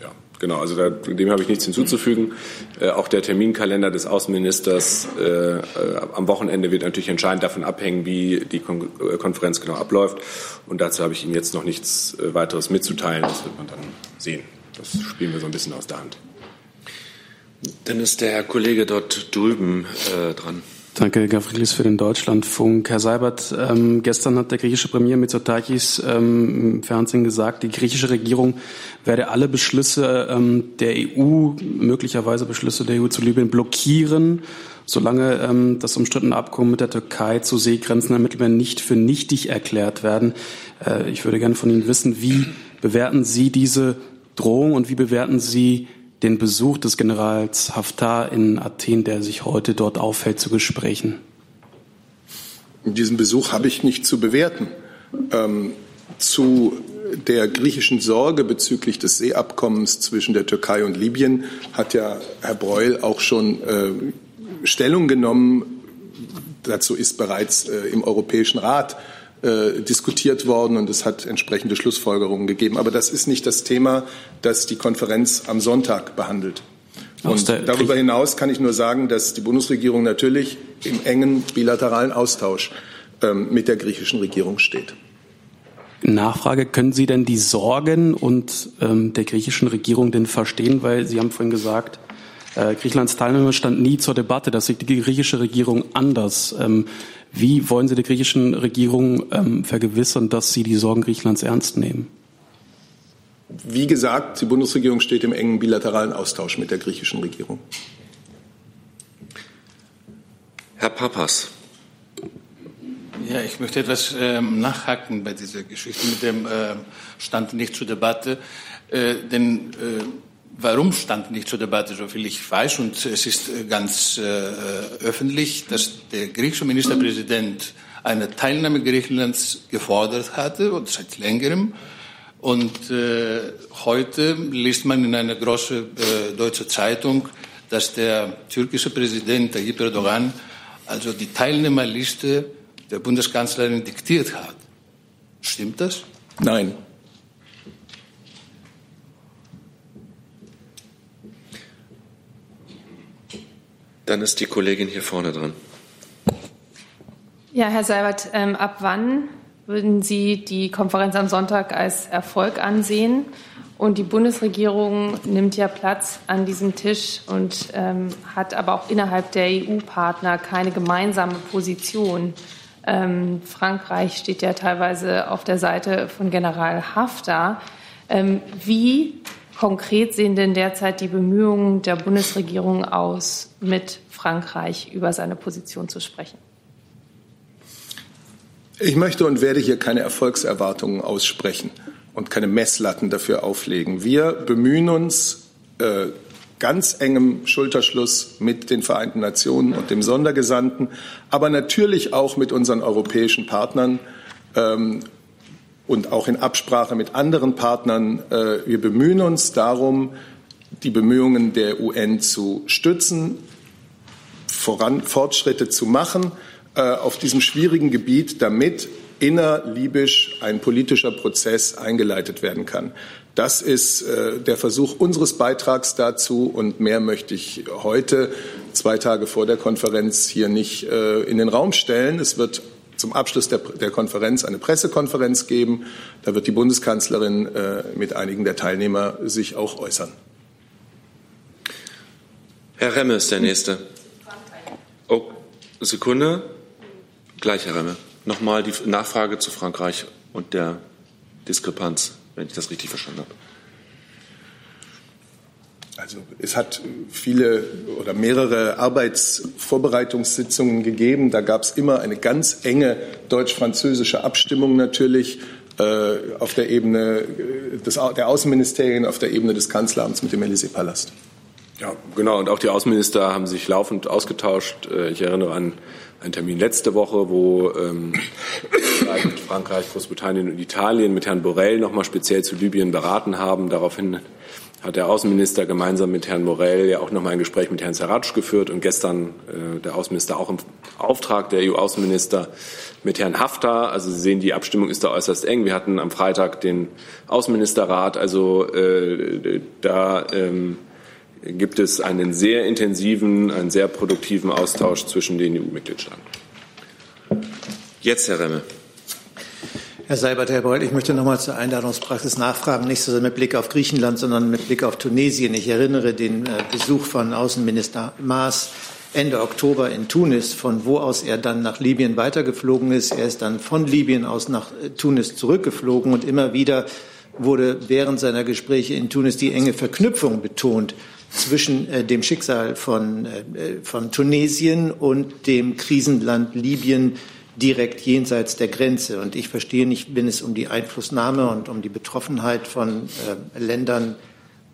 [SPEAKER 9] Ja, genau. Also da, dem habe ich nichts hinzuzufügen. Äh, auch der Terminkalender des Außenministers äh, äh am Wochenende wird natürlich entscheidend davon abhängen, wie die Kon äh, Konferenz genau abläuft. Und dazu habe ich Ihnen jetzt noch nichts äh, weiteres mitzuteilen. Das wird man dann sehen. Das spielen wir so ein bisschen aus der Hand.
[SPEAKER 2] Dann ist der Herr Kollege dort drüben äh, dran.
[SPEAKER 14] Danke, Gavrilis, für den Deutschlandfunk. Herr Seibert, ähm, gestern hat der griechische Premier Mitsotakis ähm, im Fernsehen gesagt, die griechische Regierung werde alle Beschlüsse ähm, der EU, möglicherweise Beschlüsse der EU zu Libyen, blockieren, solange ähm, das umstrittene Abkommen mit der Türkei zu Seegrenzen am Mittelmeer nicht für nichtig erklärt werden. Äh, ich würde gerne von Ihnen wissen, wie bewerten Sie diese Drohung und wie bewerten Sie den Besuch des Generals Haftar in Athen, der sich heute dort aufhält, zu Gesprächen?
[SPEAKER 6] Diesen Besuch habe ich nicht zu bewerten. Ähm, zu der griechischen Sorge bezüglich des Seeabkommens zwischen der Türkei und Libyen hat ja Herr Breul auch schon äh, Stellung genommen. Dazu ist bereits äh, im Europäischen Rat äh, diskutiert worden und es hat entsprechende Schlussfolgerungen gegeben. Aber das ist nicht das Thema, das die Konferenz am Sonntag behandelt. Und darüber hinaus kann ich nur sagen, dass die Bundesregierung natürlich im engen bilateralen Austausch ähm, mit der griechischen Regierung steht.
[SPEAKER 14] Nachfrage, können Sie denn die Sorgen und ähm, der griechischen Regierung denn verstehen? Weil Sie haben vorhin gesagt, äh, Griechenlands Teilnahme stand nie zur Debatte. Das sieht die griechische Regierung anders. Ähm, wie wollen Sie der griechischen Regierung ähm, vergewissern, dass Sie die Sorgen Griechenlands ernst nehmen?
[SPEAKER 6] Wie gesagt, die Bundesregierung steht im engen bilateralen Austausch mit der griechischen Regierung.
[SPEAKER 2] Herr Papas.
[SPEAKER 15] Ja, ich möchte etwas ähm, nachhaken bei dieser Geschichte mit dem äh, Stand nicht zur Debatte. Äh, denn äh, Warum stand nicht zur Debatte, soviel ich weiß, und es ist äh, ganz äh, öffentlich, dass der griechische Ministerpräsident eine Teilnahme Griechenlands gefordert hatte, und seit längerem. Und äh, heute liest man in einer großen äh, deutschen Zeitung, dass der türkische Präsident Tayyip Erdogan also die Teilnehmerliste der Bundeskanzlerin diktiert hat. Stimmt das?
[SPEAKER 6] Nein.
[SPEAKER 2] Dann ist die Kollegin hier vorne dran.
[SPEAKER 16] Ja, Herr Seibert, ähm, ab wann würden Sie die Konferenz am Sonntag als Erfolg ansehen? Und die Bundesregierung nimmt ja Platz an diesem Tisch und ähm, hat aber auch innerhalb der EU-Partner keine gemeinsame Position. Ähm, Frankreich steht ja teilweise auf der Seite von General Haftar. Ähm, wie konkret sehen denn derzeit die Bemühungen der Bundesregierung aus, mit Frankreich über seine Position zu sprechen?
[SPEAKER 6] Ich möchte und werde hier keine Erfolgserwartungen aussprechen und keine Messlatten dafür auflegen. Wir bemühen uns, äh, ganz engem Schulterschluss mit den Vereinten Nationen und dem Sondergesandten, aber natürlich auch mit unseren europäischen Partnern ähm, und auch in Absprache mit anderen Partnern. Äh, wir bemühen uns darum, die Bemühungen der UN zu stützen, voran, Fortschritte zu machen äh, auf diesem schwierigen Gebiet, damit innerlibisch ein politischer Prozess eingeleitet werden kann. Das ist äh, der Versuch unseres Beitrags dazu und mehr möchte ich heute, zwei Tage vor der Konferenz, hier nicht äh, in den Raum stellen. Es wird zum Abschluss der, der, Konferenz eine Pressekonferenz geben. Da wird die Bundeskanzlerin äh, mit einigen der Teilnehmer sich auch äußern.
[SPEAKER 2] Herr Remme ist der Nächste. Oh, Sekunde. Gleich, Herr Remme. Nochmal die Nachfrage zu Frankreich und der Diskrepanz, wenn ich das richtig verstanden habe.
[SPEAKER 6] Also es hat viele oder mehrere Arbeitsvorbereitungssitzungen gegeben. Da gab es immer eine ganz enge deutsch-französische Abstimmung natürlich äh, auf der Ebene des, der Außenministerien, auf der Ebene des Kanzleramts mit dem Élysée-Palast.
[SPEAKER 9] Ja, genau. Und auch die Außenminister haben sich laufend ausgetauscht. Äh, ich erinnere an einen Termin letzte Woche, wo ähm, Frankreich, Großbritannien und Italien mit Herrn Borrell nochmal speziell zu Libyen beraten haben. Daraufhin hat der Außenminister gemeinsam mit Herrn Morell ja auch nochmal ein Gespräch mit Herrn Sarraj geführt und gestern äh, der Außenminister auch im Auftrag der EU-Außenminister mit Herrn Haftar. Also Sie sehen, die Abstimmung ist da äußerst eng. Wir hatten am Freitag den Außenministerrat. Also äh, da ähm, gibt es einen sehr intensiven, einen sehr produktiven Austausch zwischen den EU-Mitgliedstaaten.
[SPEAKER 2] Jetzt Herr Remme.
[SPEAKER 17] Herr Seibert, Herr Beul, ich möchte noch mal zur Einladungspraxis nachfragen, nicht so sehr mit Blick auf Griechenland, sondern mit Blick auf Tunesien. Ich erinnere den äh, Besuch von Außenminister Maas Ende Oktober in Tunis, von wo aus er dann nach Libyen weitergeflogen ist. Er ist dann von Libyen aus nach äh, Tunis zurückgeflogen und immer wieder wurde während seiner Gespräche in Tunis die enge Verknüpfung betont zwischen äh, dem Schicksal von, von Tunesien und dem Krisenland Libyen, direkt jenseits der Grenze. Und ich verstehe nicht, wenn es um die Einflussnahme und um die Betroffenheit von äh, Ländern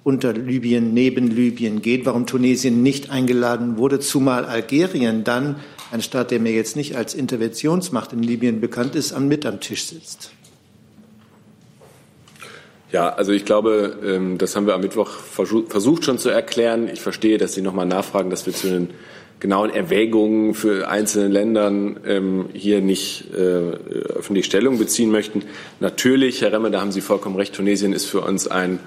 [SPEAKER 17] unter Libyen, neben Libyen geht, warum Tunesien nicht eingeladen wurde, zumal Algerien dann, ein Staat, der mir jetzt nicht als Interventionsmacht in Libyen bekannt ist, am mit am Tisch sitzt.
[SPEAKER 9] Ja, also ich glaube, ähm, das haben wir am Mittwoch versucht schon zu erklären. Ich verstehe, dass Sie noch mal nachfragen, dass wir zu den genauen Erwägungen für einzelne Ländern ähm, hier nicht äh, öffentlich Stellung beziehen möchten. Natürlich, Herr Remmer, da haben Sie vollkommen recht, Tunesien ist für uns ein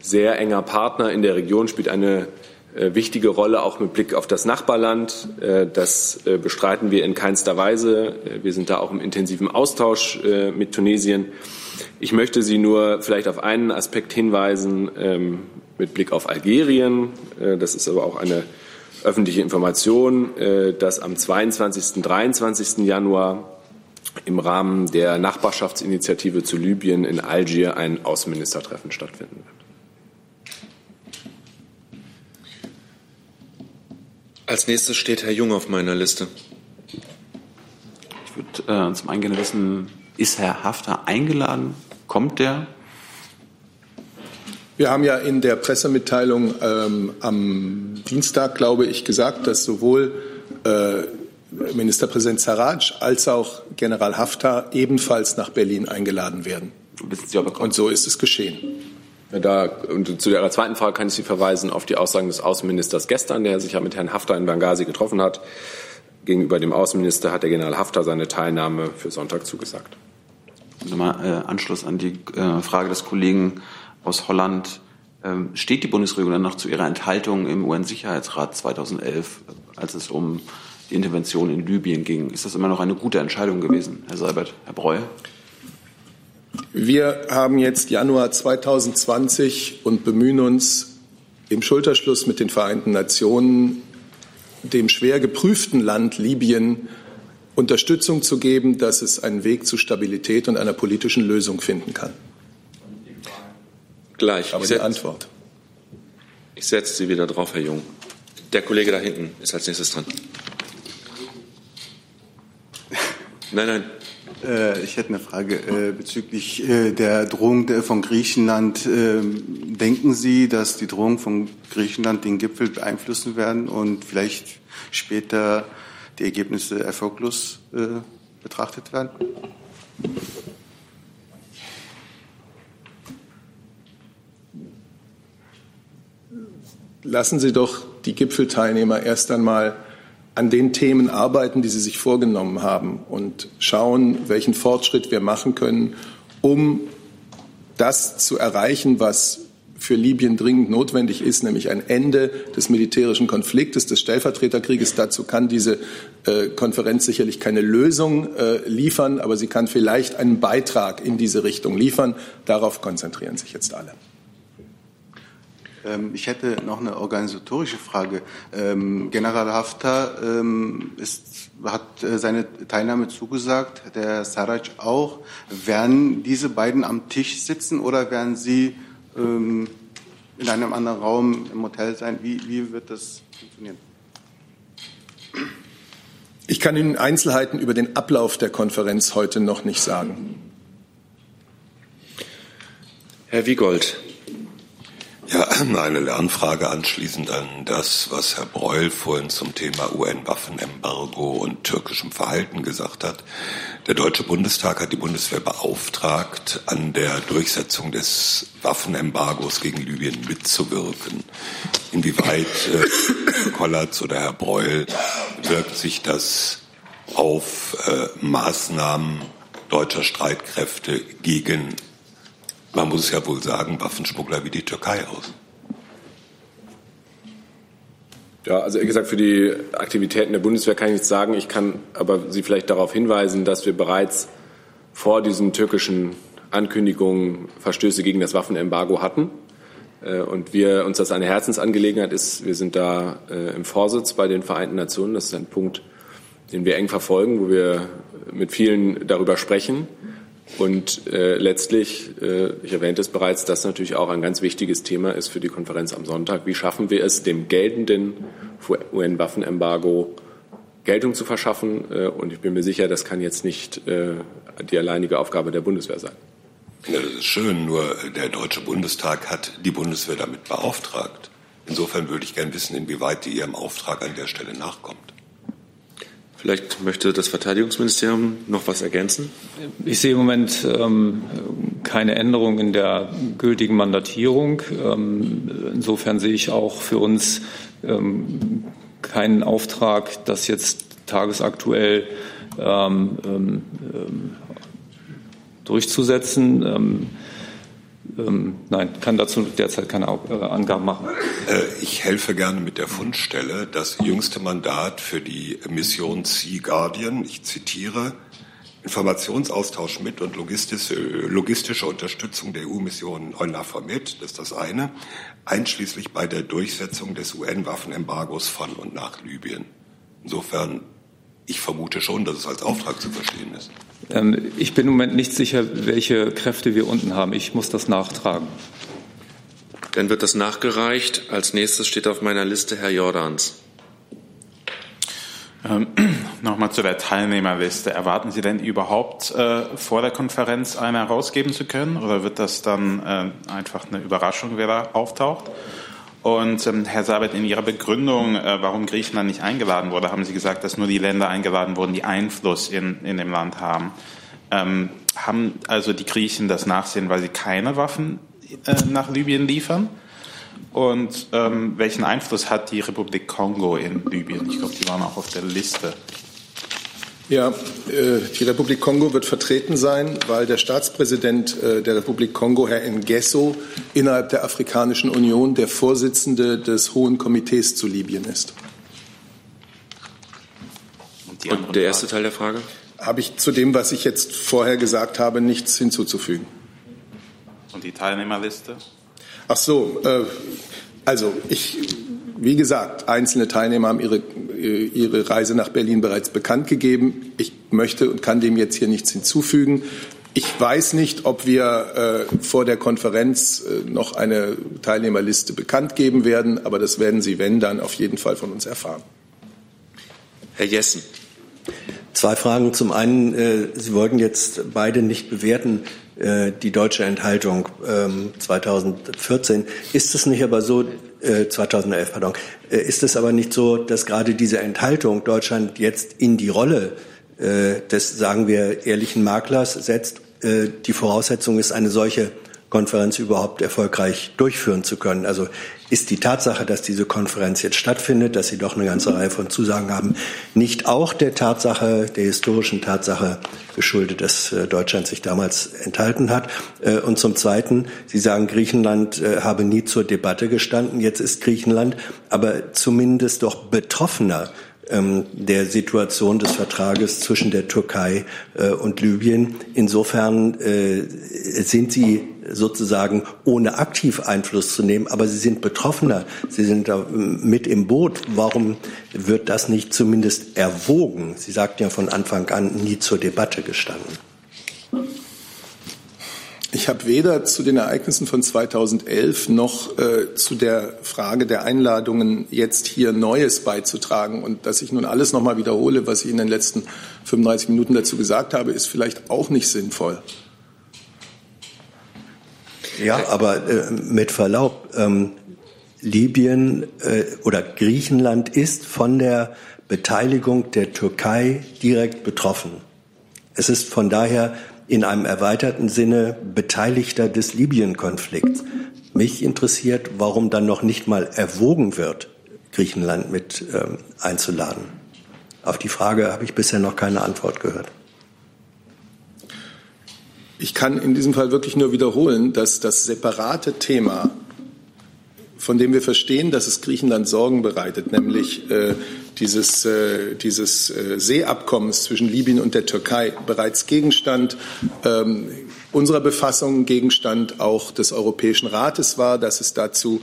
[SPEAKER 9] sehr enger Partner in der Region, spielt eine äh, wichtige Rolle auch mit Blick auf das Nachbarland. Äh, das äh, bestreiten wir in keinster Weise. Äh, wir sind da auch im intensiven Austausch äh, mit Tunesien. Ich möchte Sie nur vielleicht auf einen Aspekt hinweisen ähm, mit Blick auf Algerien. das ist aber auch eine öffentliche Information, äh, dass am 22. und 23. Januar im Rahmen der Nachbarschaftsinitiative zu Libyen in Algier ein Außenministertreffen stattfinden wird.
[SPEAKER 2] Als nächstes steht Herr Jung auf meiner Liste.
[SPEAKER 18] Ich würde äh, zum einen gerne wissen, ist Herr Hafter eingeladen? Kommt der?
[SPEAKER 6] Wir haben ja in der Pressemitteilung ähm, am Dienstag, glaube ich, gesagt, dass sowohl äh, Ministerpräsident Sarraj als auch General Haftar ebenfalls nach Berlin eingeladen werden. Und so ist es geschehen.
[SPEAKER 9] Da, und zu Ihrer zweiten Frage kann ich Sie verweisen auf die Aussagen des Außenministers gestern, der sich ja mit Herrn Haftar in Benghazi getroffen hat. Gegenüber dem Außenminister hat der General Haftar seine Teilnahme für Sonntag zugesagt.
[SPEAKER 18] Nochmal äh, Anschluss an die äh, Frage des Kollegen aus Holland. Ähm, steht die Bundesregierung dann noch zu ihrer Enthaltung im UN-Sicherheitsrat 2011, als es um die Intervention in Libyen ging? Ist das immer noch eine gute Entscheidung gewesen, Herr Seibert, Herr Breu?
[SPEAKER 6] Wir haben jetzt Januar 2020 und bemühen uns im Schulterschluss mit den Vereinten Nationen, dem schwer geprüften Land Libyen Unterstützung zu geben, dass es einen Weg zu Stabilität und einer politischen Lösung finden kann.
[SPEAKER 2] Gleich.
[SPEAKER 6] Aber die Antwort.
[SPEAKER 2] Ich setze Sie wieder drauf, Herr Jung. Der Kollege da hinten ist als nächstes dran. Nein, nein.
[SPEAKER 19] Äh, ich hätte eine Frage äh, bezüglich äh, der Drohung von Griechenland. Ähm, denken Sie, dass die Drohung von Griechenland den Gipfel beeinflussen werden und vielleicht später die Ergebnisse erfolglos betrachtet werden?
[SPEAKER 6] Lassen Sie doch die Gipfelteilnehmer erst einmal an den Themen arbeiten, die sie sich vorgenommen haben und schauen, welchen Fortschritt wir machen können, um das zu erreichen, was für Libyen dringend notwendig ist, nämlich ein Ende des militärischen Konfliktes, des Stellvertreterkrieges. Dazu kann diese äh, Konferenz sicherlich keine Lösung äh, liefern, aber sie kann vielleicht einen Beitrag in diese Richtung liefern. Darauf konzentrieren sich jetzt alle.
[SPEAKER 19] Ähm, ich hätte noch eine organisatorische Frage. Ähm, General Haftar ähm, ist, hat äh, seine Teilnahme zugesagt, der Saraj auch. Werden diese beiden am Tisch sitzen oder werden sie in einem anderen Raum im Hotel sein? Wie, wie wird das funktionieren?
[SPEAKER 6] Ich kann Ihnen Einzelheiten über den Ablauf der Konferenz heute noch nicht sagen.
[SPEAKER 2] Herr Wiegold. [clears throat]
[SPEAKER 20] Eine Lernfrage anschließend an das, was Herr Breul vorhin zum Thema UN-Waffenembargo und türkischem Verhalten gesagt hat. Der Deutsche Bundestag hat die Bundeswehr beauftragt, an der Durchsetzung des Waffenembargos gegen Libyen mitzuwirken. Inwieweit äh, Kollatz oder Herr Breul wirkt sich das auf äh, Maßnahmen deutscher Streitkräfte gegen man muss ja wohl sagen, Waffenschmuggler wie die Türkei aus.
[SPEAKER 9] Ja, also wie gesagt, für die Aktivitäten der Bundeswehr kann ich nichts sagen. Ich kann aber Sie vielleicht darauf hinweisen, dass wir bereits vor diesen türkischen Ankündigungen Verstöße gegen das Waffenembargo hatten. Äh, und wir uns das eine Herzensangelegenheit ist. Wir sind da äh, im Vorsitz bei den Vereinten Nationen. Das ist ein Punkt, den wir eng verfolgen, wo wir mit vielen darüber sprechen. Und äh, letztlich, äh, ich erwähnte es bereits, das natürlich auch ein ganz wichtiges Thema ist für die Konferenz am Sonntag. Wie schaffen wir es, dem geltenden UN-Waffenembargo Geltung zu verschaffen? Äh, und ich bin mir sicher, das kann jetzt nicht äh, die alleinige Aufgabe der Bundeswehr sein.
[SPEAKER 20] Ja, das ist schön, nur der Deutsche Bundestag hat die Bundeswehr damit beauftragt. Insofern würde ich gern wissen, inwieweit die ihrem Auftrag an der Stelle nachkommt.
[SPEAKER 2] Vielleicht möchte das Verteidigungsministerium noch was ergänzen.
[SPEAKER 21] Ich sehe im Moment ähm, keine Änderung in der gültigen Mandatierung. Ähm, insofern sehe ich auch für uns ähm, keinen Auftrag, das jetzt tagesaktuell ähm, ähm, durchzusetzen. Ähm, nein, kann dazu derzeit keine äh, Angaben machen.
[SPEAKER 20] Äh, ich helfe gerne mit der Fundstelle. Das jüngste Mandat für die Mission Sea Guardian, ich zitiere, Informationsaustausch mit und logistische, logistische Unterstützung der EU-Mission EUNAVFOR mit, das ist das eine, einschließlich bei der Durchsetzung des UN-Waffenembargos von und nach Libyen. Insofern, ich vermute schon, dass es als Auftrag zu verstehen ist.
[SPEAKER 21] Ähm, ich bin im Moment nicht sicher, welche Kräfte wir unten haben. Ich muss das nachtragen.
[SPEAKER 2] Dann wird das nachgereicht. Als nächstes steht auf meiner Liste Herr Jordans.
[SPEAKER 22] Ähm, [clears throat] Nochmal zu der Teilnehmerliste. Erwarten Sie denn überhaupt äh, vor der Konferenz eine herausgeben zu können oder wird das dann äh, einfach eine Überraschung, wer da auftaucht? Und ähm, Herr Sabet, in Ihrer Begründung, äh, warum Griechenland nicht eingeladen wurde, haben Sie gesagt, dass nur die Länder eingeladen wurden, die Einfluss in, in dem Land haben. Ähm, haben also die Griechen das Nachsehen, weil sie keine Waffen äh, nach Libyen liefern? Und ähm, welchen Einfluss hat die Republik Kongo in Libyen? Ich glaube, die waren auch auf der Liste.
[SPEAKER 6] Ja, äh, die Republik Kongo wird vertreten sein, weil der Staatspräsident äh, der Republik Kongo, Herr Ngeso, innerhalb der Afrikanischen Union der Vorsitzende des Hohen Komitees zu Libyen ist.
[SPEAKER 2] Und, Und der erste Teil der Frage?
[SPEAKER 6] Habe ich zu dem, was ich jetzt vorher gesagt habe, nichts hinzuzufügen.
[SPEAKER 22] Und die Teilnehmerliste?
[SPEAKER 6] Ach so, äh, also ich wie gesagt, einzelne Teilnehmer haben ihre, ihre Reise nach Berlin bereits bekannt gegeben. Ich möchte und kann dem jetzt hier nichts hinzufügen. Ich weiß nicht, ob wir äh, vor der Konferenz äh, noch eine Teilnehmerliste bekannt geben werden, aber das werden Sie, wenn, dann auf jeden Fall von uns erfahren.
[SPEAKER 2] Herr Jessen.
[SPEAKER 23] Zwei Fragen. Zum einen, äh, Sie wollten jetzt beide nicht bewerten, äh, die deutsche Enthaltung ähm, 2014. Ist es nicht aber so, 2011, äh, pardon. Äh, ist es aber nicht so, dass gerade diese Enthaltung Deutschland jetzt in die Rolle äh, des, sagen wir, ehrlichen Maklers setzt? Die Voraussetzung ist, eine solche Konferenz überhaupt erfolgreich durchführen zu können. Also ist die Tatsache, dass diese Konferenz jetzt stattfindet, dass Sie doch eine ganze Reihe von Zusagen haben, nicht auch der Tatsache, der historischen Tatsache geschuldet, dass äh, Deutschland sich damals enthalten hat? Äh, und zum Zweiten, Sie sagen, Griechenland äh, habe nie zur Debatte gestanden. Jetzt ist Griechenland aber zumindest doch betroffener der Situation des Vertrages zwischen der Türkei äh, und Libyen. Insofern äh, sind Sie sozusagen ohne aktiv Einfluss zu nehmen, aber Sie sind Betroffener, Sie sind da mit im Boot. Warum wird das nicht zumindest erwogen? Sie sagten ja von Anfang an nie zur Debatte gestanden.
[SPEAKER 6] Ich habe weder zu den Ereignissen von 2011 noch äh, zu der Frage der Einladungen jetzt hier Neues beizutragen. Und dass ich nun alles noch mal wiederhole, was ich in den letzten 35 Minuten dazu gesagt habe, ist vielleicht auch nicht sinnvoll.
[SPEAKER 23] Ja, aber äh, mit Verlaub, ähm, Libyen äh, oder Griechenland ist von der Beteiligung der Türkei direkt betroffen. Es ist von daher in einem erweiterten Sinne Beteiligter des Libyen-Konflikts. Mich interessiert, warum dann noch nicht mal erwogen wird, Griechenland mit ähm, einzuladen. Auf die Frage habe ich bisher noch keine Antwort gehört.
[SPEAKER 6] Ich kann in diesem Fall wirklich nur wiederholen, dass das separate Thema, von dem wir verstehen, dass es Griechenland Sorgen bereitet, nämlich äh, dieses, äh, dieses äh, Seeabkommens zwischen Libyen und der Türkei bereits Gegenstand ähm, unserer Befassung, Gegenstand auch des Europäischen Rates war, dass es dazu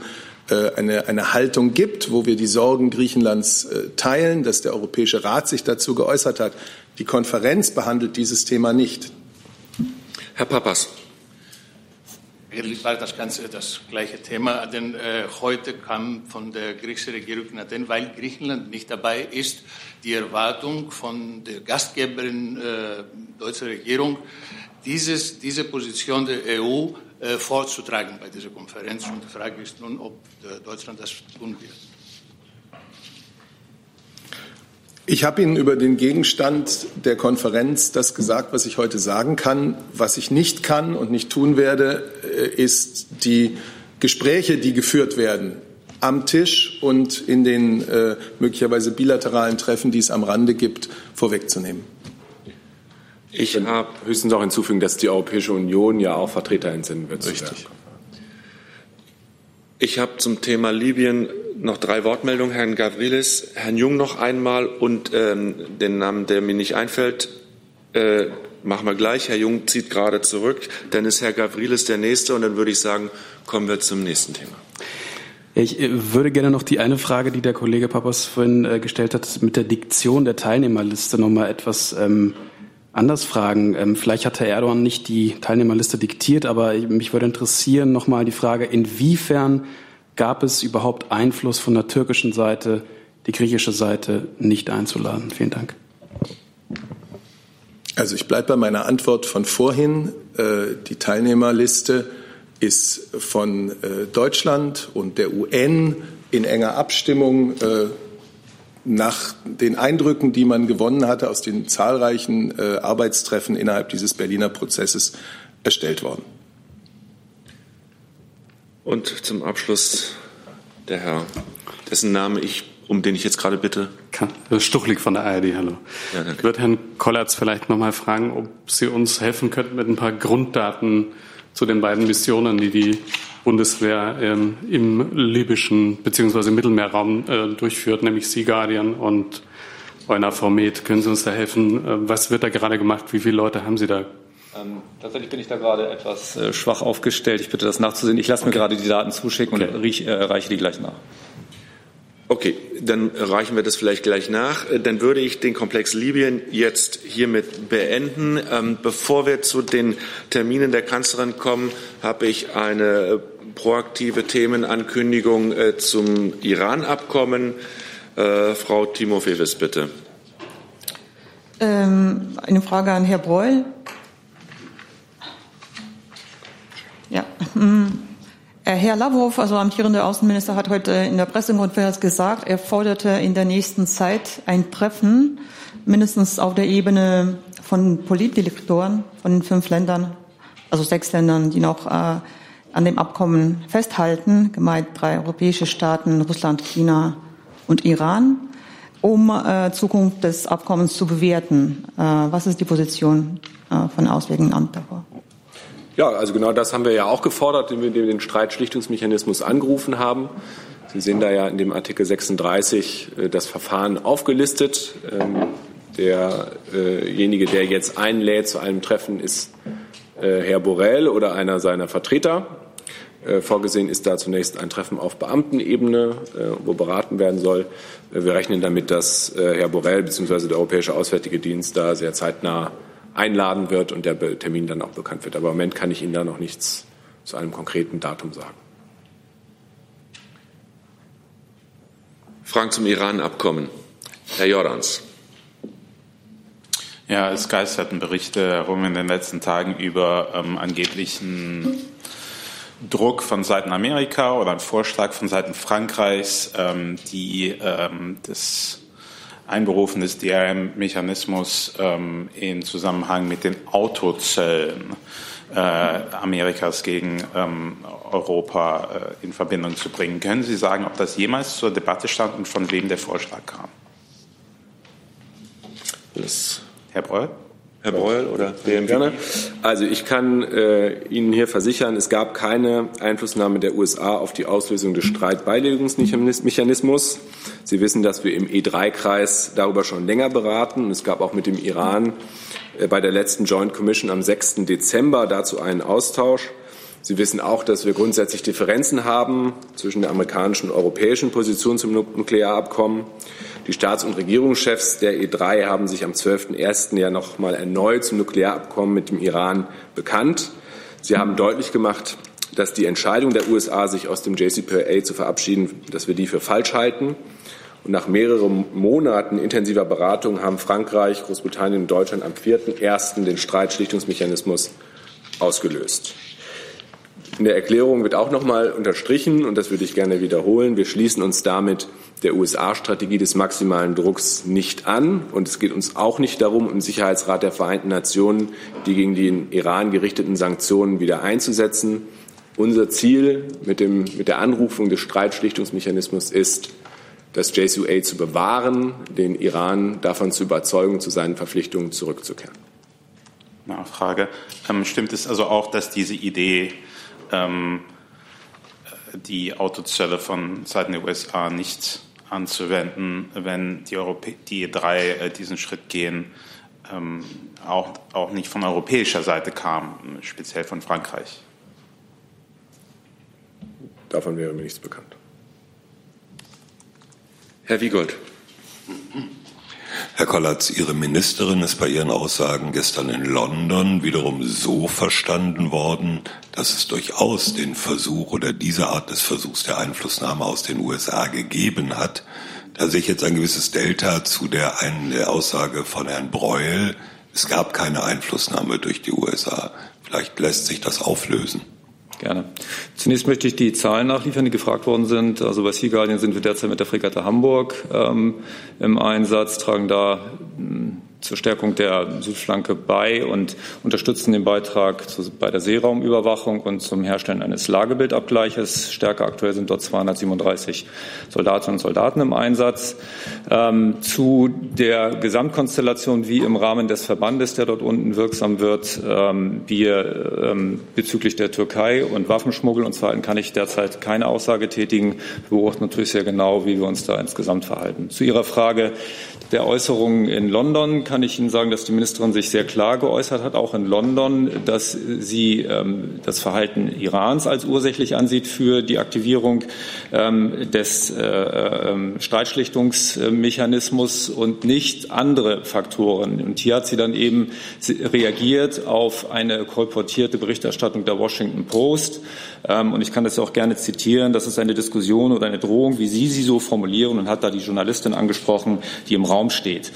[SPEAKER 6] äh, eine, eine Haltung gibt, wo wir die Sorgen Griechenlands äh, teilen, dass der Europäische Rat sich dazu geäußert hat. Die Konferenz behandelt dieses Thema nicht.
[SPEAKER 2] Herr Papas.
[SPEAKER 15] Eigentlich war das Ganze das gleiche Thema, denn äh, heute kam von der griechischen Regierung in Athen, weil Griechenland nicht dabei ist, die Erwartung von der Gastgeberin äh, deutschen Regierung, dieses, diese Position der EU äh, vorzutragen bei dieser Konferenz. Und die Frage ist nun, ob äh, Deutschland das tun wird.
[SPEAKER 6] Ich habe Ihnen über den Gegenstand der Konferenz das gesagt, was ich heute sagen kann. Was ich nicht kann und nicht tun werde, äh, ist die Gespräche, die geführt werden, am Tisch und in den äh, möglicherweise bilateralen Treffen, die es am Rande gibt, vorwegzunehmen.
[SPEAKER 9] Ich habe höchstens auch hinzufügen, dass die Europäische Union ja auch Vertreter entsenden wird.
[SPEAKER 2] Richtig. Ich habe zum Thema Libyen noch drei Wortmeldungen. Herrn Gavrilis, Herrn Jung noch einmal und ähm, den Namen, der mir nicht einfällt, äh, machen wir gleich. Herr Jung zieht gerade zurück. Dann ist Herr Gavrilis der Nächste und dann würde ich sagen, kommen wir zum nächsten Thema.
[SPEAKER 11] Ich äh, würde gerne noch die eine Frage, die der Kollege Papas vorhin äh, gestellt hat, mit der Diktion der Teilnehmerliste noch mal etwas ähm, anders fragen. Ähm, vielleicht hat Herr Erdogan nicht die Teilnehmerliste diktiert, aber mich würde interessieren noch mal die Frage, inwiefern gab es überhaupt Einfluss von der türkischen Seite, die griechische Seite nicht einzuladen? Vielen Dank.
[SPEAKER 6] Also ich bleibe bei meiner Antwort von vorhin. Äh, die Teilnehmerliste ist von äh, Deutschland und der UN in enger Abstimmung äh, nach den Eindrücken, die man gewonnen hatte aus den zahlreichen Arbeitstreffen innerhalb dieses Berliner Prozesses erstellt worden.
[SPEAKER 2] Und zum Abschluss der Herr, dessen Name ich, um den ich jetzt gerade bitte.
[SPEAKER 11] Stuchlig von der ARD, hallo. Ja, danke. Ich würde Herrn Kollatz vielleicht noch mal fragen, ob Sie uns helfen könnten mit ein paar Grunddaten zu den beiden Missionen, die die Bundeswehr ähm, im libyschen bzw. Mittelmeerraum äh, durchführt, nämlich Sea Guardian und EUNAVFOR Med. Können Sie uns da helfen? Äh, was wird da gerade gemacht? Wie viele Leute haben Sie da
[SPEAKER 21] ähm, tatsächlich bin ich da gerade etwas äh, schwach aufgestellt. Ich bitte das nachzusehen. Ich lasse mir gerade die Daten zuschicken okay. und riech, äh, reiche die gleich nach.
[SPEAKER 2] Okay, dann reichen wir das vielleicht gleich nach. Äh, dann würde ich den Komplex Libyen jetzt hiermit beenden. Ähm, bevor wir zu den Terminen der Kanzlerin kommen, habe ich eine proaktive Themenankündigung äh, zum Iran-Abkommen. Äh, Frau Timofevis, bitte.
[SPEAKER 24] Ähm, eine Frage an Herrn Breul. Ja. Mm. Äh, Herr Lavrov, also amtierender Außenminister, hat heute in der Pressekonferenz gesagt, er forderte in der nächsten Zeit ein Treffen, mindestens auf der Ebene von Politdirektoren von den fünf Ländern, also sechs Ländern, die noch äh, an dem Abkommen festhalten, gemeint drei europäische Staaten, Russland, China und Iran, um äh, Zukunft des Abkommens zu bewerten. Äh, was ist die Position äh, von Auswärtigen Amt davor?
[SPEAKER 9] Ja, also genau das haben wir ja auch gefordert, indem wir den Streitschlichtungsmechanismus angerufen haben. Sie sehen da ja in dem Artikel 36 äh, das Verfahren aufgelistet. Ähm, derjenige, der jetzt einlädt zu einem Treffen, ist äh, Herr Borrell oder einer seiner Vertreter. Äh, vorgesehen ist da zunächst ein Treffen auf Beamtenebene, wo beraten werden soll. Wir rechnen damit, dass Herr Borrell bzw. der Europäische Auswärtige Dienst da sehr zeitnah einladen wird und der Termin dann auch bekannt wird. Aber im Moment kann ich Ihnen da noch nichts zu einem konkreten Datum sagen.
[SPEAKER 2] Fragen zum Iran-Abkommen. Herr Jordans.
[SPEAKER 22] Ja, es geisterten Berichte herum in den letzten Tagen über ähm, angeblichen Druck von Seiten Amerika oder einen Vorschlag von Seiten Frankreichs, ähm, die ähm, das Einberufen des DRM-Mechanismus ähm, in Zusammenhang mit den Autozöllen äh, Amerikas gegen ähm, Europa äh, in Verbindung zu bringen. Können Sie sagen, ob das jemals zur Debatte stand und von wem der Vorschlag kam?
[SPEAKER 9] Das Herr Breuer? Herr Breuer oder WM gerne. Also ich kann äh, Ihnen hier versichern, es gab keine Einflussnahme der USA auf die Auslösung des Streitbeilegungsmechanismus. Sie wissen, dass wir im E3-Kreis darüber schon länger beraten. Und es gab auch mit dem Iran äh, bei der letzten Joint Commission am 6. Dezember dazu einen Austausch. Sie wissen auch, dass wir grundsätzlich Differenzen haben zwischen der amerikanischen und europäischen Position zum Nuklearabkommen. Die Staats- und Regierungschefs der E3 haben sich am 12.01. ja noch mal erneut zum Nuklearabkommen mit dem Iran bekannt. Sie haben deutlich gemacht, dass die Entscheidung der USA, sich aus dem JCPOA zu verabschieden, dass wir die für falsch halten. Und nach mehreren Monaten intensiver Beratung haben Frankreich, Großbritannien und Deutschland am 4.01. den Streitschlichtungsmechanismus ausgelöst. In der Erklärung wird auch noch mal unterstrichen, und das würde ich gerne wiederholen, wir schließen uns damit der USA-Strategie des maximalen Drucks nicht an. Und es geht uns auch nicht darum, im Sicherheitsrat der Vereinten Nationen die gegen den Iran gerichteten Sanktionen wieder einzusetzen. Unser Ziel mit, dem, mit der Anrufung des Streitschlichtungsmechanismus ist, das JCUA zu bewahren, den Iran davon zu überzeugen, zu seinen Verpflichtungen zurückzukehren.
[SPEAKER 22] Nachfrage. Ähm, stimmt es also auch, dass diese Idee, ähm, die Autozölle von Seiten der USA nicht anzuwenden, wenn die, Europä die drei äh, diesen Schritt gehen, ähm, auch, auch nicht von europäischer Seite kam, speziell von Frankreich.
[SPEAKER 9] Davon wäre mir nichts bekannt.
[SPEAKER 2] Herr Wiegold. [laughs]
[SPEAKER 20] Herr Kollatz, Ihre Ministerin ist bei Ihren Aussagen gestern in London wiederum so verstanden worden, dass es durchaus den Versuch oder diese Art des Versuchs der Einflussnahme aus den USA gegeben hat. Da sehe ich jetzt ein gewisses Delta zu der einen der Aussage von Herrn Breuel. Es gab keine Einflussnahme durch die USA. Vielleicht lässt sich das auflösen.
[SPEAKER 21] Gerne. Zunächst möchte ich die Zahlen nachliefern, die gefragt worden sind. Also bei Sea Guardian sind wir derzeit mit der Fregatte Hamburg ähm, im Einsatz, tragen da zur Stärkung der Südflanke bei und unterstützen den Beitrag zu, bei der Seeraumüberwachung und zum Herstellen eines Lagebildabgleiches. Stärker aktuell sind dort 237 Soldatinnen und Soldaten im Einsatz. Ähm, zu der Gesamtkonstellation, wie im Rahmen des Verbandes, der dort unten wirksam wird, ähm, wir ähm, bezüglich der Türkei und Waffenschmuggel und Verhalten kann ich derzeit keine Aussage tätigen. Wir beobachten natürlich sehr genau, wie wir uns da insgesamt verhalten. Zu Ihrer Frage der Äußerungen in London kann ich Ihnen sagen, dass die Ministerin sich sehr klar geäußert hat, auch in London, dass sie ähm, das Verhalten Irans als ursächlich ansieht für die Aktivierung ähm, des äh, äh, Streitschlichtungsmechanismus und nicht andere Faktoren. Und hier hat sie dann eben reagiert auf eine kolportierte Berichterstattung der Washington Post. Ähm, und ich kann das auch gerne zitieren. Das ist eine Diskussion oder eine Drohung, wie Sie sie so formulieren und hat da die Journalistin angesprochen, die im Raum steht.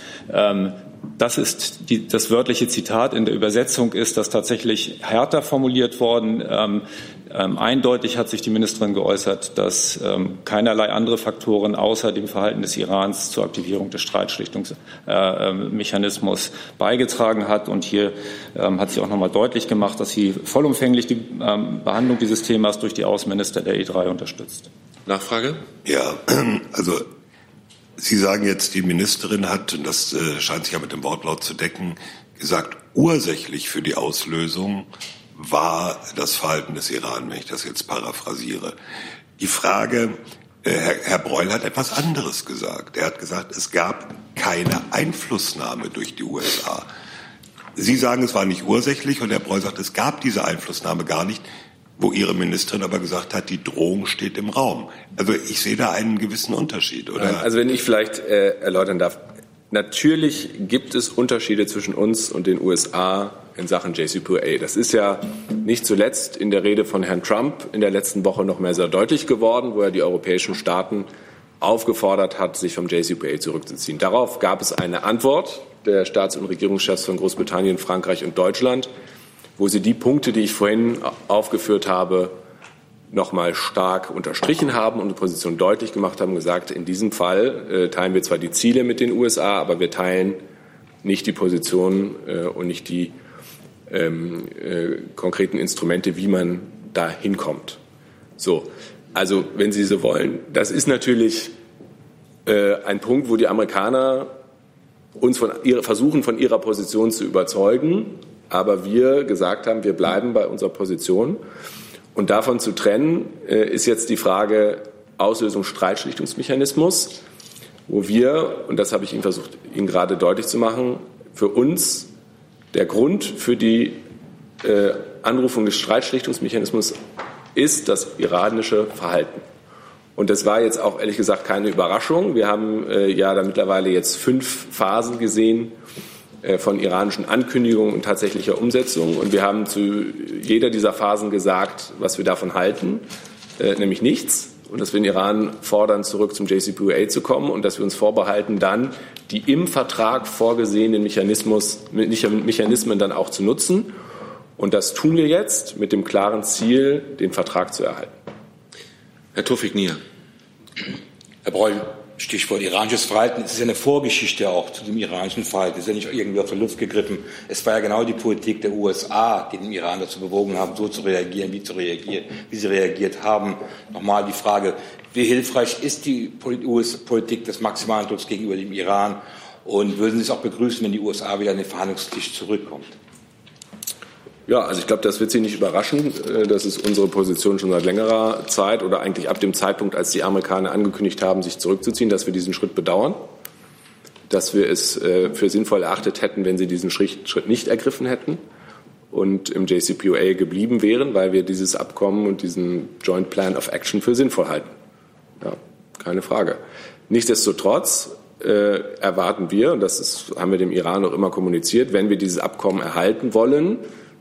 [SPEAKER 21] Das ist die, das wörtliche Zitat. In der Übersetzung ist das tatsächlich härter formuliert worden. Ähm, ähm, eindeutig hat sich die Ministerin geäußert, dass ähm, keinerlei andere Faktoren außer dem Verhalten des Irans zur Aktivierung des Streitschlichtungsmechanismus äh, beigetragen hat. Und hier ähm, hat sie auch noch mal deutlich gemacht, dass sie vollumfänglich die ähm, Behandlung dieses Themas durch die Außenminister der E3 unterstützt.
[SPEAKER 2] Nachfrage?
[SPEAKER 20] Ja, [clears throat] also Sie sagen jetzt, die Ministerin hat, und das äh, scheint sich ja mit dem Wortlaut zu decken, gesagt, ursächlich für die Auslösung war das Verhalten des Iran, wenn ich das jetzt paraphrasiere. Die Frage, äh, Herr, Herr Breul hat etwas anderes gesagt. Er hat gesagt, es gab keine Einflussnahme durch die USA. Sie sagen, es war nicht ursächlich und Herr Breul sagt, es gab diese Einflussnahme gar nicht wo Ihre Ministerin aber gesagt hat, die Drohung steht im Raum. Also ich sehe da einen gewissen Unterschied, oder?
[SPEAKER 9] Also wenn ich vielleicht äh, erläutern darf. Natürlich gibt es Unterschiede zwischen uns und den USA in Sachen JCPOA. Das ist ja nicht zuletzt in der Rede von Herrn Trump in der letzten Woche noch mehr sehr deutlich geworden, wo er die europäischen Staaten aufgefordert hat, sich vom JCPOA zurückzuziehen. Darauf gab es eine Antwort der Staats- und Regierungschefs von Großbritannien, Frankreich und Deutschland wo sie die Punkte, die ich vorhin aufgeführt habe, noch mal stark unterstrichen haben und die Position deutlich gemacht haben, gesagt, in diesem Fall äh, teilen wir zwar die Ziele mit den USA, aber wir teilen nicht die Position äh, und nicht die ähm, äh, konkreten Instrumente, wie man da hinkommt. So, also wenn Sie so wollen, das ist natürlich äh, ein Punkt, wo die Amerikaner uns von ihrer, versuchen, von ihrer Position zu überzeugen aber wir gesagt haben, wir bleiben bei unserer Position. Und davon zu trennen äh, ist jetzt die Frage Auslösung Streitschlichtungsmechanismus, wo wir, und das habe ich Ihnen versucht, Ihnen gerade deutlich zu machen, für uns der Grund für die äh, Anrufung des Streitschlichtungsmechanismus ist das iranische Verhalten. Und das war jetzt auch ehrlich gesagt keine Überraschung. Wir haben äh, ja da mittlerweile jetzt fünf Phasen gesehen, von iranischen Ankündigungen und tatsächlicher Umsetzung. Und wir haben zu jeder dieser Phasen gesagt, was wir davon halten, äh, nämlich nichts. Und dass wir den Iran fordern, zurück zum JCPOA zu kommen und dass wir uns vorbehalten, dann die im Vertrag vorgesehenen Mechanismus, Mechanismen dann auch zu nutzen. Und das tun wir jetzt mit dem klaren Ziel, den Vertrag zu erhalten.
[SPEAKER 2] Herr Tofik Nier.
[SPEAKER 13] Herr Breul, Stichwort iranisches Verhalten. Es ist ja eine Vorgeschichte auch zu dem iranischen Verhalten. Es ist ja nicht irgendwie aus der Luft gegriffen. Es war ja genau die Politik der USA, die den Iran dazu bewogen haben, so zu reagieren, wie, zu reagieren, wie sie reagiert haben. Nochmal die Frage, wie hilfreich ist die US-Politik des maximalen Drucks gegenüber dem Iran? Und würden Sie es auch begrüßen, wenn die USA wieder an den Verhandlungstisch zurückkommt?
[SPEAKER 9] Ja, also ich glaube, das wird Sie nicht überraschen. Äh, das ist unsere Position schon seit längerer Zeit oder eigentlich ab dem Zeitpunkt, als die Amerikaner angekündigt haben, sich zurückzuziehen, dass wir diesen Schritt bedauern, dass wir es äh, für sinnvoll erachtet hätten, wenn sie diesen Schritt nicht ergriffen hätten und im JCPOA geblieben wären, weil wir dieses Abkommen und diesen Joint Plan of Action für sinnvoll halten. Ja, keine Frage. Nichtsdestotrotz äh, erwarten wir, und das ist, haben wir dem Iran auch immer kommuniziert, wenn wir dieses Abkommen erhalten wollen,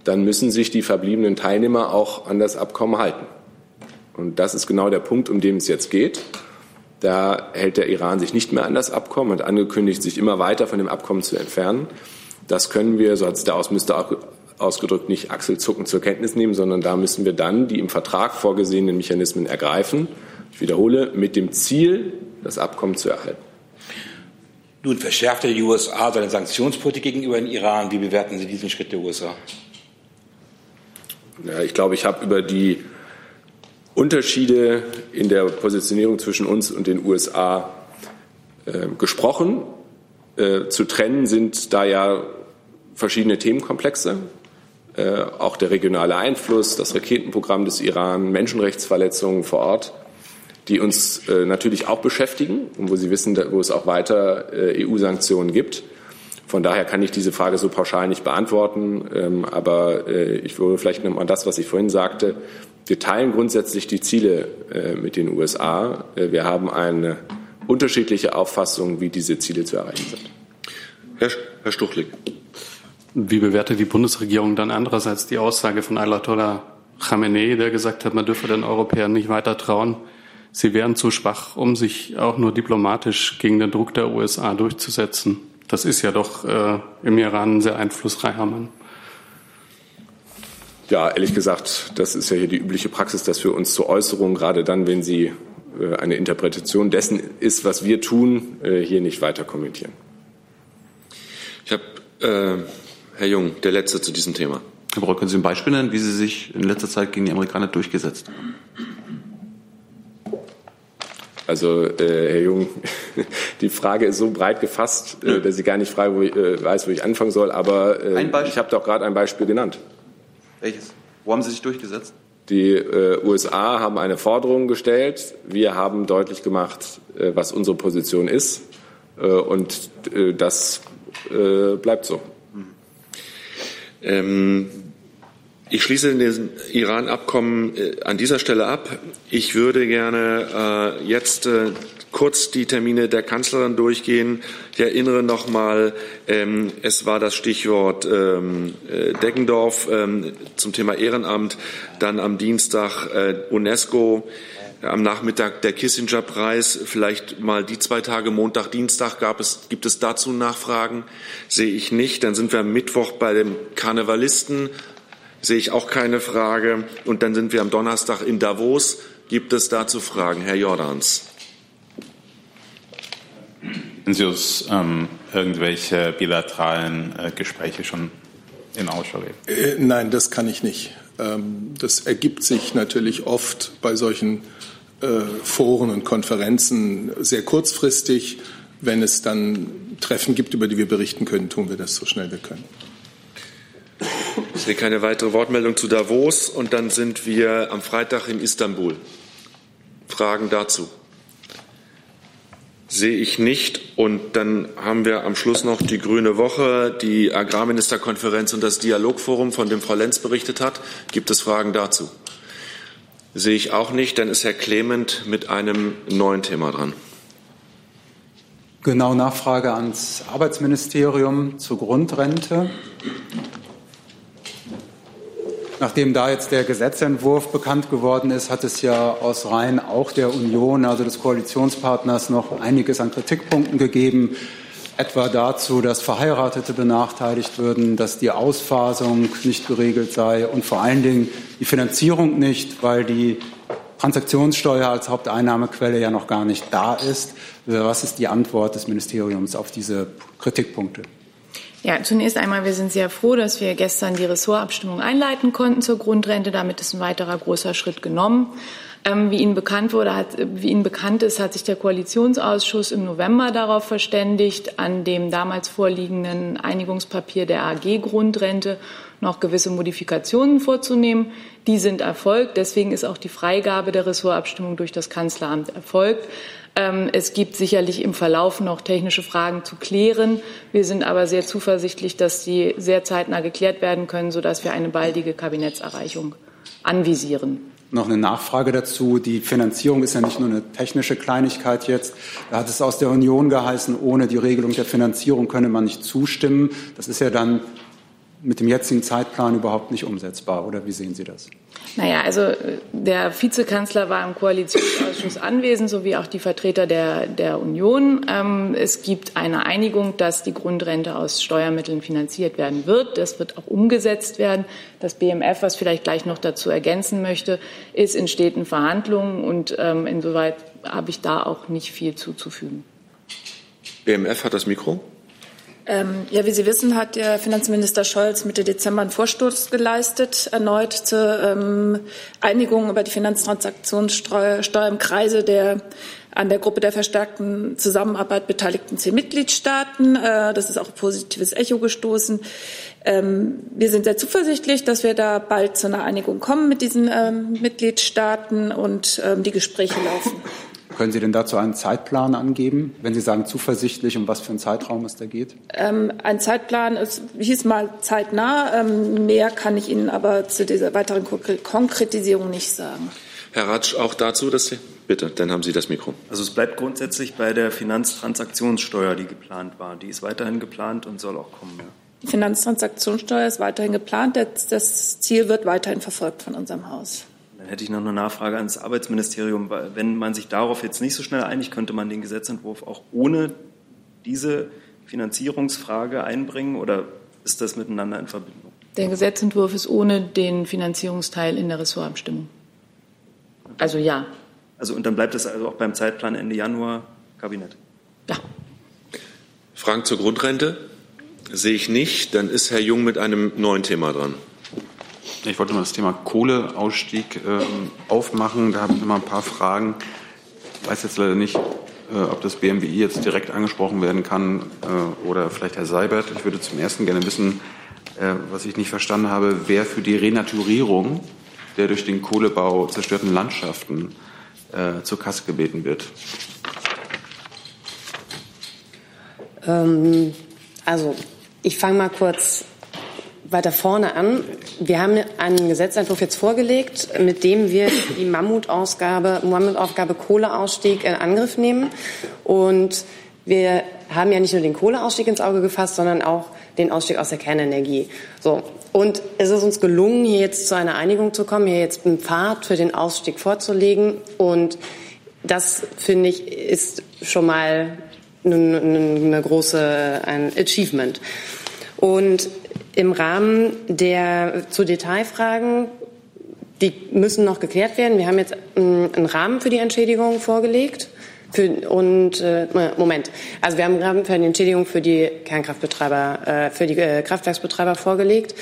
[SPEAKER 9] dann müssen sich die verbliebenen Teilnehmer auch an das Abkommen halten. Und das ist genau der Punkt, um den es jetzt geht. Da hält der Iran sich nicht mehr an das Abkommen und angekündigt, sich immer weiter von dem Abkommen zu entfernen. Das können wir, so hat es der Außenminister ausgedrückt, nicht achselzuckend zur Kenntnis nehmen, sondern da müssen wir dann die im Vertrag vorgesehenen Mechanismen ergreifen. Ich wiederhole, mit dem Ziel, das Abkommen zu erhalten.
[SPEAKER 13] Nun verschärfte die USA seine Sanktionspolitik gegenüber dem Iran. Wie bewerten Sie diesen Schritt der USA?
[SPEAKER 9] Ja, ich glaube, ich habe über die Unterschiede in der Positionierung zwischen uns und den USA äh, gesprochen. Äh, zu trennen sind da ja verschiedene Themenkomplexe. Äh, auch der regionale Einfluss, das Raketenprogramm des Iran, Menschenrechtsverletzungen vor Ort, die uns äh, natürlich auch beschäftigen und wo Sie wissen, wo es auch weiter äh, EU-Sanktionen gibt. Von daher kann ich diese Frage so pauschal nicht beantworten. Ähm, aber äh, ich würde vielleicht noch mal das, was ich vorhin sagte. Wir teilen grundsätzlich die Ziele äh, mit den USA. Äh, wir haben eine unterschiedliche Auffassung, wie diese Ziele zu erreichen sind.
[SPEAKER 2] Herr, Herr Stuchlik.
[SPEAKER 11] Wie bewertet die Bundesregierung dann andererseits die Aussage von Ayatollah Khamenei, der gesagt hat, man dürfe den Europäern nicht weiter trauen, sie wären zu schwach, um sich auch nur diplomatisch gegen den Druck der USA durchzusetzen. Das ist ja doch äh, im Iran ein sehr einflussreicher Mann.
[SPEAKER 9] Ja, ehrlich gesagt, das ist ja hier die übliche Praxis, dass wir uns zur Äußerung, gerade dann, wenn sie äh, eine Interpretation dessen ist, was wir tun, äh, hier nicht weiter kommentieren.
[SPEAKER 2] Ich habe, äh, Herr Jung, der Letzte zu diesem Thema.
[SPEAKER 18] Herr Brock, können Sie ein Beispiel nennen, wie Sie sich in letzter Zeit gegen die Amerikaner durchgesetzt haben?
[SPEAKER 9] Also, äh, Herr Jung, [laughs] die Frage ist so breit gefasst, äh, dass ich gar nicht frei, wo ich, äh, weiß, wo ich anfangen soll. Aber äh, ich habe doch gerade ein Beispiel genannt.
[SPEAKER 18] Welches? Wo haben Sie sich durchgesetzt?
[SPEAKER 9] Die äh, USA haben eine Forderung gestellt. Wir haben deutlich gemacht, äh, was unsere Position ist. Äh, und äh, das äh, bleibt so.
[SPEAKER 2] Ähm, ich schließe das Iran-Abkommen äh, an dieser Stelle ab. Ich würde gerne äh, jetzt äh, kurz die Termine der Kanzlerin durchgehen. Ich erinnere noch mal, ähm, es war das Stichwort ähm, äh, Deggendorf ähm, zum Thema Ehrenamt, dann am Dienstag äh, UNESCO, am Nachmittag der Kissinger-Preis, vielleicht mal die zwei Tage, Montag, Dienstag, gab es, gibt es dazu Nachfragen? Sehe ich nicht. Dann sind wir am Mittwoch bei dem Karnevalisten, sehe ich auch keine Frage. Und dann sind wir am Donnerstag in Davos. Gibt es dazu Fragen? Herr Jordans.
[SPEAKER 22] Haben Sie uns ähm, irgendwelche bilateralen äh, Gespräche schon in Ausschau geben?
[SPEAKER 6] Äh, nein, das kann ich nicht. Ähm, das ergibt sich natürlich oft bei solchen äh, Foren und Konferenzen sehr kurzfristig. Wenn es dann Treffen gibt, über die wir berichten können, tun wir das so schnell wir können.
[SPEAKER 2] Ich sehe keine weitere Wortmeldung zu Davos und dann sind wir am Freitag in Istanbul. Fragen dazu? Sehe ich nicht. Und dann haben wir am Schluss noch die Grüne Woche, die Agrarministerkonferenz und das Dialogforum, von dem Frau Lenz berichtet hat. Gibt es Fragen dazu? Sehe ich auch nicht. Dann ist Herr Clement mit einem neuen Thema dran.
[SPEAKER 25] Genau Nachfrage ans Arbeitsministerium zur Grundrente. Nachdem da jetzt der Gesetzentwurf bekannt geworden ist, hat es ja aus Reihen auch der Union, also des Koalitionspartners, noch einiges an Kritikpunkten gegeben, etwa dazu, dass Verheiratete benachteiligt würden, dass die Ausphasung nicht geregelt sei und vor allen Dingen die Finanzierung nicht, weil die Transaktionssteuer als Haupteinnahmequelle ja noch gar nicht da ist. Was ist die Antwort des Ministeriums auf diese Kritikpunkte?
[SPEAKER 26] Ja, zunächst einmal, wir sind sehr froh, dass wir gestern die Ressortabstimmung einleiten konnten zur Grundrente. Damit ist ein weiterer großer Schritt genommen. Ähm, wie Ihnen bekannt wurde, hat, wie Ihnen bekannt ist, hat sich der Koalitionsausschuss im November darauf verständigt, an dem damals vorliegenden Einigungspapier der AG Grundrente noch gewisse Modifikationen vorzunehmen. Die sind erfolgt. Deswegen ist auch die Freigabe der Ressortabstimmung durch das Kanzleramt erfolgt. Ähm, es gibt sicherlich im Verlauf noch technische Fragen zu klären. Wir sind aber sehr zuversichtlich, dass sie sehr zeitnah geklärt werden können, sodass wir eine baldige Kabinettserreichung anvisieren.
[SPEAKER 25] Noch eine Nachfrage dazu. Die Finanzierung ist ja nicht nur eine technische Kleinigkeit jetzt. Da hat es aus der Union geheißen, ohne die Regelung der Finanzierung könne man nicht zustimmen. Das ist ja dann mit dem jetzigen Zeitplan überhaupt nicht umsetzbar. Oder wie sehen Sie das?
[SPEAKER 26] Naja, also äh, der Vizekanzler war im Koalitionsausschuss anwesend, sowie auch die Vertreter der, der Union. Ähm, es gibt eine Einigung, dass die Grundrente aus Steuermitteln finanziert werden wird. Das wird auch umgesetzt werden. Das BMF, was vielleicht gleich noch dazu ergänzen möchte, ist in steten Verhandlungen und ähm, insoweit habe ich da auch nicht viel zuzufügen.
[SPEAKER 2] BMF hat das Mikro.
[SPEAKER 27] Ähm, ja, wie Sie wissen, hat der Finanzminister Scholz Mitte Dezember einen Vorstoß geleistet, erneut zur ähm, Einigung über die Finanztransaktionssteuer im Kreise der an der Gruppe der verstärkten Zusammenarbeit beteiligten zehn Mitgliedstaaten. Äh, das ist auch ein positives Echo gestoßen. Ähm, wir sind sehr zuversichtlich, dass wir da bald zu einer Einigung kommen mit diesen ähm, Mitgliedstaaten und ähm, die Gespräche laufen.
[SPEAKER 25] Können Sie denn dazu einen Zeitplan angeben, wenn Sie sagen zuversichtlich, um was für einen Zeitraum es da geht?
[SPEAKER 27] Ähm, ein Zeitplan es hieß mal zeitnah. Ähm, mehr kann ich Ihnen aber zu dieser weiteren Konkretisierung nicht sagen.
[SPEAKER 2] Herr Ratsch, auch dazu, dass Sie bitte, dann haben Sie das Mikro.
[SPEAKER 28] Also es bleibt grundsätzlich bei der Finanztransaktionssteuer, die geplant war. Die ist weiterhin geplant und soll auch kommen. Ja.
[SPEAKER 27] Die Finanztransaktionssteuer ist weiterhin geplant. Das Ziel wird weiterhin verfolgt von unserem Haus.
[SPEAKER 28] Dann hätte ich noch eine Nachfrage ans Arbeitsministerium. Wenn man sich darauf jetzt nicht so schnell einigt, könnte man den Gesetzentwurf auch ohne diese Finanzierungsfrage einbringen oder ist das miteinander in Verbindung?
[SPEAKER 26] Der Gesetzentwurf ist ohne den Finanzierungsteil in der Ressortabstimmung. Also ja.
[SPEAKER 28] Also und dann bleibt es also auch beim Zeitplan Ende Januar Kabinett.
[SPEAKER 26] Ja.
[SPEAKER 2] Fragen zur Grundrente? Sehe ich nicht. Dann ist Herr Jung mit einem neuen Thema dran.
[SPEAKER 18] Ich wollte mal das Thema Kohleausstieg äh, aufmachen. Da habe ich noch mal ein paar Fragen. Ich weiß jetzt leider nicht, äh, ob das BMWI jetzt direkt angesprochen werden kann äh, oder vielleicht Herr Seibert. Ich würde zum ersten gerne wissen, äh, was ich nicht verstanden habe, wer für die Renaturierung der durch den Kohlebau zerstörten Landschaften äh, zur Kasse gebeten wird.
[SPEAKER 29] Ähm, also ich fange mal kurz weiter vorne an. Wir haben einen Gesetzentwurf jetzt vorgelegt, mit dem wir die Mammutausgabe, Mammutaufgabe Kohleausstieg in Angriff nehmen. Und wir haben ja nicht nur den Kohleausstieg ins Auge gefasst, sondern auch den Ausstieg aus der Kernenergie. So. Und es ist uns gelungen, hier jetzt zu einer Einigung zu kommen, hier jetzt einen Pfad für den Ausstieg vorzulegen. Und das, finde ich, ist schon mal eine, eine große, ein Achievement. Und im Rahmen der zu Detailfragen, die müssen noch geklärt werden. Wir haben jetzt einen Rahmen für die Entschädigung vorgelegt. Für, und äh, Moment, also wir haben einen Rahmen für die Entschädigung für die Kernkraftbetreiber, äh, für die äh, Kraftwerksbetreiber vorgelegt.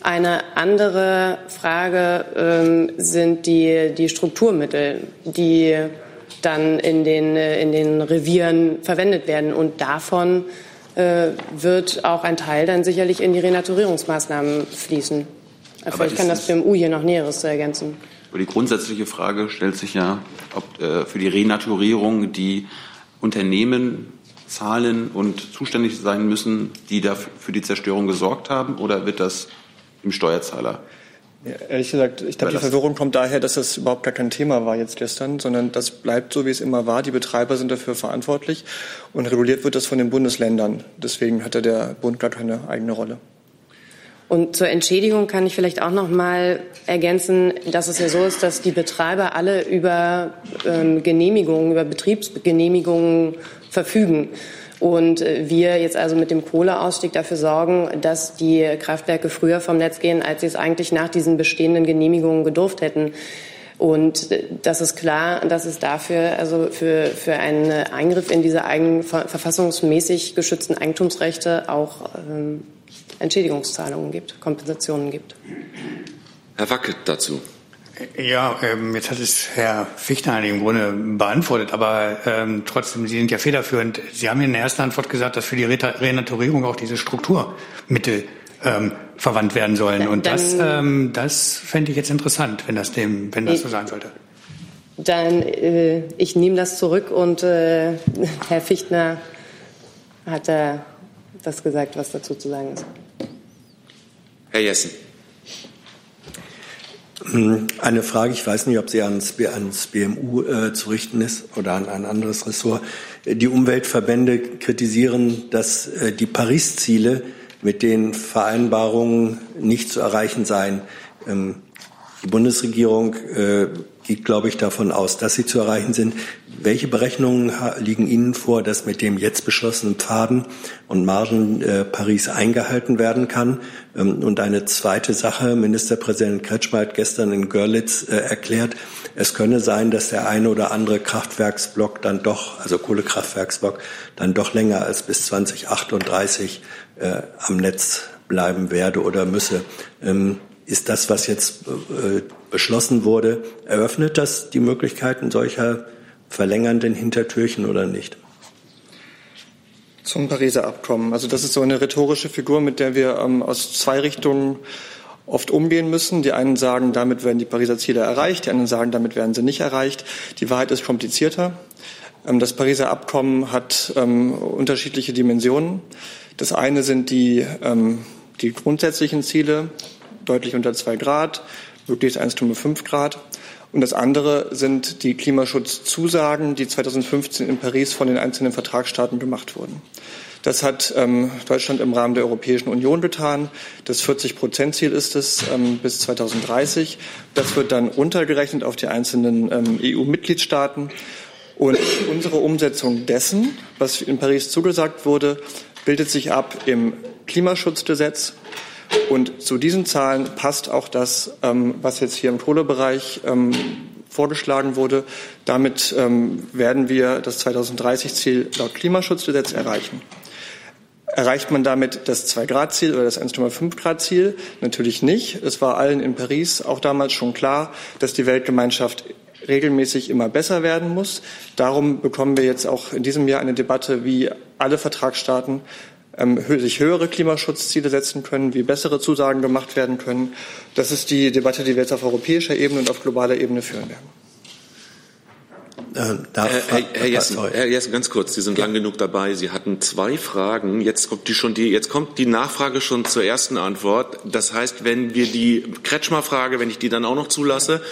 [SPEAKER 29] Eine andere Frage ähm, sind die, die Strukturmittel, die dann in den, äh, in den Revieren verwendet werden. Und davon wird auch ein Teil dann sicherlich in die Renaturierungsmaßnahmen fließen. Aber Vielleicht kann das BMU hier noch Näheres zu ergänzen.
[SPEAKER 18] Aber die grundsätzliche Frage stellt sich ja, ob äh, für die Renaturierung die Unternehmen zahlen und zuständig sein müssen, die dafür für die Zerstörung gesorgt haben, oder wird das im Steuerzahler
[SPEAKER 30] ja, ehrlich gesagt, ich glaube, die Verwirrung kommt daher, dass das überhaupt gar kein Thema war jetzt gestern, sondern das bleibt so, wie es immer war. Die Betreiber sind dafür verantwortlich und reguliert wird das von den Bundesländern. Deswegen hatte der Bund gar keine eigene Rolle.
[SPEAKER 29] Und zur Entschädigung kann ich vielleicht auch noch mal ergänzen, dass es ja so ist, dass die Betreiber alle über ähm, Genehmigungen, über Betriebsgenehmigungen verfügen. Und äh, wir jetzt also mit dem Kohleausstieg dafür sorgen, dass die Kraftwerke früher vom Netz gehen, als sie es eigentlich nach diesen bestehenden Genehmigungen gedurft hätten. Und äh, das ist klar, dass es dafür, also für, für einen Eingriff in diese eigenen verfassungsmäßig geschützten Eigentumsrechte auch ähm, Entschädigungszahlungen gibt, Kompensationen gibt.
[SPEAKER 2] Herr Wackelt dazu.
[SPEAKER 31] Ja, ähm, jetzt hat es Herr Fichtner im Grunde beantwortet, aber ähm, trotzdem, Sie sind ja federführend. Sie haben in der ersten Antwort gesagt, dass für die Renaturierung auch diese Strukturmittel ähm, verwandt werden sollen. Und Dann, das, ähm, das fände ich jetzt interessant, wenn das dem, wenn das so sein sollte.
[SPEAKER 29] Dann, äh, ich nehme das zurück und äh, [laughs] Herr Fichtner hat äh, das gesagt, was dazu zu sagen ist.
[SPEAKER 2] Herr Jessen.
[SPEAKER 23] Hm, eine Frage, ich weiß nicht, ob sie ans, ans BMU äh, zu richten ist oder an ein anderes Ressort. Die Umweltverbände kritisieren, dass äh, die Paris-Ziele mit den Vereinbarungen nicht zu erreichen seien. Ähm, die Bundesregierung äh, geht, glaube ich, davon aus, dass sie zu erreichen sind. Welche Berechnungen liegen Ihnen vor, dass mit dem jetzt beschlossenen Pfaden und Margen äh, Paris eingehalten werden kann? Ähm, und eine zweite Sache, Ministerpräsident Kretschmer hat gestern in Görlitz äh, erklärt, es könne sein, dass der eine oder andere Kraftwerksblock dann doch, also Kohlekraftwerksblock, dann doch länger als bis 2038 äh, am Netz bleiben werde oder müsse. Ähm, ist das, was jetzt äh, beschlossen wurde, eröffnet das die Möglichkeiten solcher verlängernden Hintertürchen oder nicht?
[SPEAKER 30] Zum Pariser Abkommen. Also das ist so eine rhetorische Figur, mit der wir ähm, aus zwei Richtungen oft umgehen müssen. Die einen sagen, damit werden die Pariser Ziele erreicht, die anderen sagen, damit werden sie nicht erreicht. Die Wahrheit ist komplizierter. Ähm, das Pariser Abkommen hat ähm, unterschiedliche Dimensionen. Das eine sind die, ähm, die grundsätzlichen Ziele, deutlich unter zwei Grad, möglichst 1,5 Grad. Und das andere sind die Klimaschutzzusagen, die 2015 in Paris von den einzelnen Vertragsstaaten gemacht wurden. Das hat ähm, Deutschland im Rahmen der Europäischen Union getan. Das 40-Prozent-Ziel ist es ähm, bis 2030. Das wird dann runtergerechnet auf die einzelnen ähm, EU-Mitgliedstaaten. Und unsere Umsetzung dessen, was in Paris zugesagt wurde, bildet sich ab im Klimaschutzgesetz. Und zu diesen Zahlen passt auch das, ähm, was jetzt hier im Kohlebereich ähm, vorgeschlagen wurde. Damit ähm, werden wir das 2030-Ziel laut Klimaschutzgesetz erreichen. Erreicht man damit das 2-Grad-Ziel oder das 1,5-Grad-Ziel? Natürlich nicht. Es war allen in Paris auch damals schon klar, dass die Weltgemeinschaft regelmäßig immer besser werden muss. Darum bekommen wir jetzt auch in diesem Jahr eine Debatte, wie alle Vertragsstaaten sich höhere Klimaschutzziele setzen können, wie bessere Zusagen gemacht werden können. Das ist die Debatte, die wir jetzt auf europäischer Ebene und auf globaler Ebene führen werden.
[SPEAKER 2] Äh, Herr, Herr, Herr, Jessen, Herr, Jessen, ganz kurz, Sie sind ja. lang genug dabei. Sie hatten zwei Fragen. Jetzt kommt die schon die, jetzt kommt die Nachfrage schon zur ersten Antwort. Das heißt, wenn wir die Kretschmer-Frage, wenn ich die dann auch noch zulasse,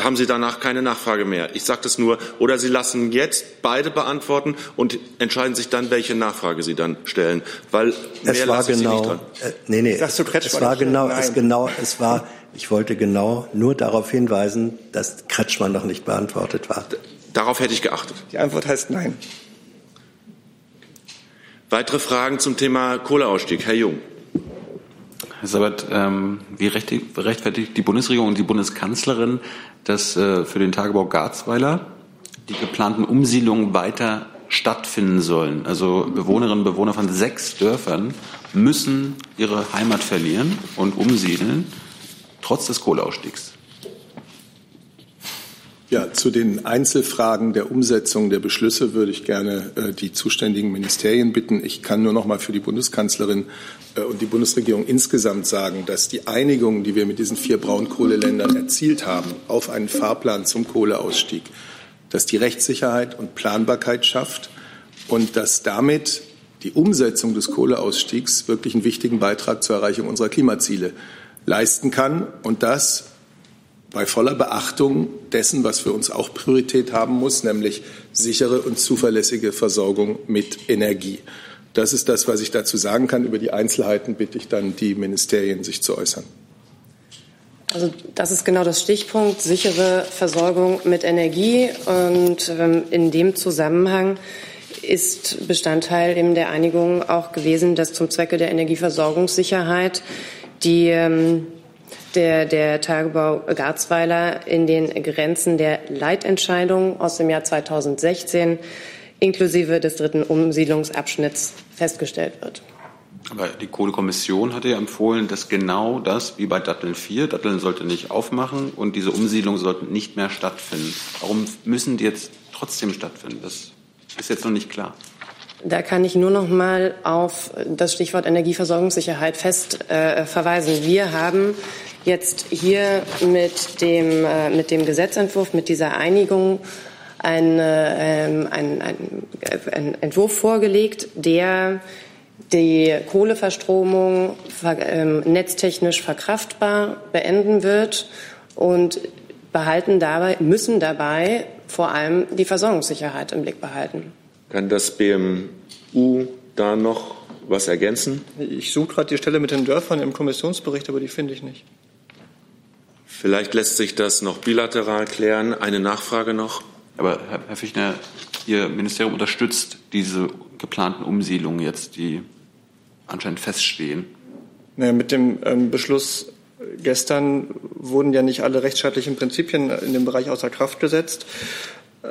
[SPEAKER 2] haben Sie danach keine Nachfrage mehr. Ich sage das nur. Oder Sie lassen jetzt beide beantworten und entscheiden sich dann, welche Nachfrage Sie dann stellen. Weil mehr
[SPEAKER 23] es war genau, äh, nee, nee, es war genau, es genau, es war ich wollte genau nur darauf hinweisen, dass Kretschmann noch nicht beantwortet war.
[SPEAKER 2] Darauf hätte ich geachtet.
[SPEAKER 30] Die Antwort heißt nein.
[SPEAKER 2] Weitere Fragen zum Thema Kohleausstieg? Herr Jung.
[SPEAKER 18] Herr Sabat, ähm, wie rechtfertigt die Bundesregierung und die Bundeskanzlerin, dass äh, für den Tagebau Garzweiler die geplanten Umsiedlungen weiter stattfinden sollen? Also Bewohnerinnen und Bewohner von sechs Dörfern müssen ihre Heimat verlieren und umsiedeln trotz des Kohleausstiegs?
[SPEAKER 6] Ja, zu den Einzelfragen der Umsetzung der Beschlüsse würde ich gerne äh, die zuständigen Ministerien bitten. Ich kann nur noch mal für die Bundeskanzlerin äh, und die Bundesregierung insgesamt sagen, dass die Einigung, die wir mit diesen vier Braunkohleländern erzielt haben, auf einen Fahrplan zum Kohleausstieg, dass die Rechtssicherheit und Planbarkeit schafft und dass damit die Umsetzung des Kohleausstiegs wirklich einen wichtigen Beitrag zur Erreichung unserer Klimaziele leisten kann und das bei voller Beachtung dessen, was für uns auch Priorität haben muss, nämlich sichere und zuverlässige Versorgung mit Energie. Das ist das, was ich dazu sagen kann. Über die Einzelheiten bitte ich dann die Ministerien, sich zu äußern.
[SPEAKER 29] Also das ist genau das Stichpunkt, sichere Versorgung mit Energie. Und ähm, in dem Zusammenhang ist Bestandteil eben der Einigung auch gewesen, dass zum Zwecke der Energieversorgungssicherheit die, ähm, der, der Tagebau Garzweiler in den Grenzen der Leitentscheidung aus dem Jahr 2016 inklusive des dritten Umsiedlungsabschnitts festgestellt wird.
[SPEAKER 18] Aber die Kohlekommission hatte ja empfohlen, dass genau das, wie bei Datteln 4, Datteln sollte nicht aufmachen und diese Umsiedlung sollte nicht mehr stattfinden. Warum müssen die jetzt trotzdem stattfinden? Das ist jetzt noch nicht klar.
[SPEAKER 29] Da kann ich nur noch mal auf das Stichwort Energieversorgungssicherheit fest äh, verweisen. Wir haben jetzt hier mit dem, äh, mit dem Gesetzentwurf, mit dieser Einigung einen, äh, einen, einen, einen Entwurf vorgelegt, der die Kohleverstromung ähm, netztechnisch verkraftbar beenden wird und behalten dabei, müssen dabei vor allem die Versorgungssicherheit im Blick behalten.
[SPEAKER 2] Kann das BMU da noch was ergänzen?
[SPEAKER 30] Ich suche gerade die Stelle mit den Dörfern im Kommissionsbericht, aber die finde ich nicht.
[SPEAKER 2] Vielleicht lässt sich das noch bilateral klären. Eine Nachfrage noch.
[SPEAKER 18] Aber Herr, Herr Fichtner, Ihr Ministerium unterstützt diese geplanten Umsiedlungen jetzt, die anscheinend feststehen.
[SPEAKER 30] Naja, mit dem ähm, Beschluss gestern wurden ja nicht alle rechtsstaatlichen Prinzipien in dem Bereich außer Kraft gesetzt.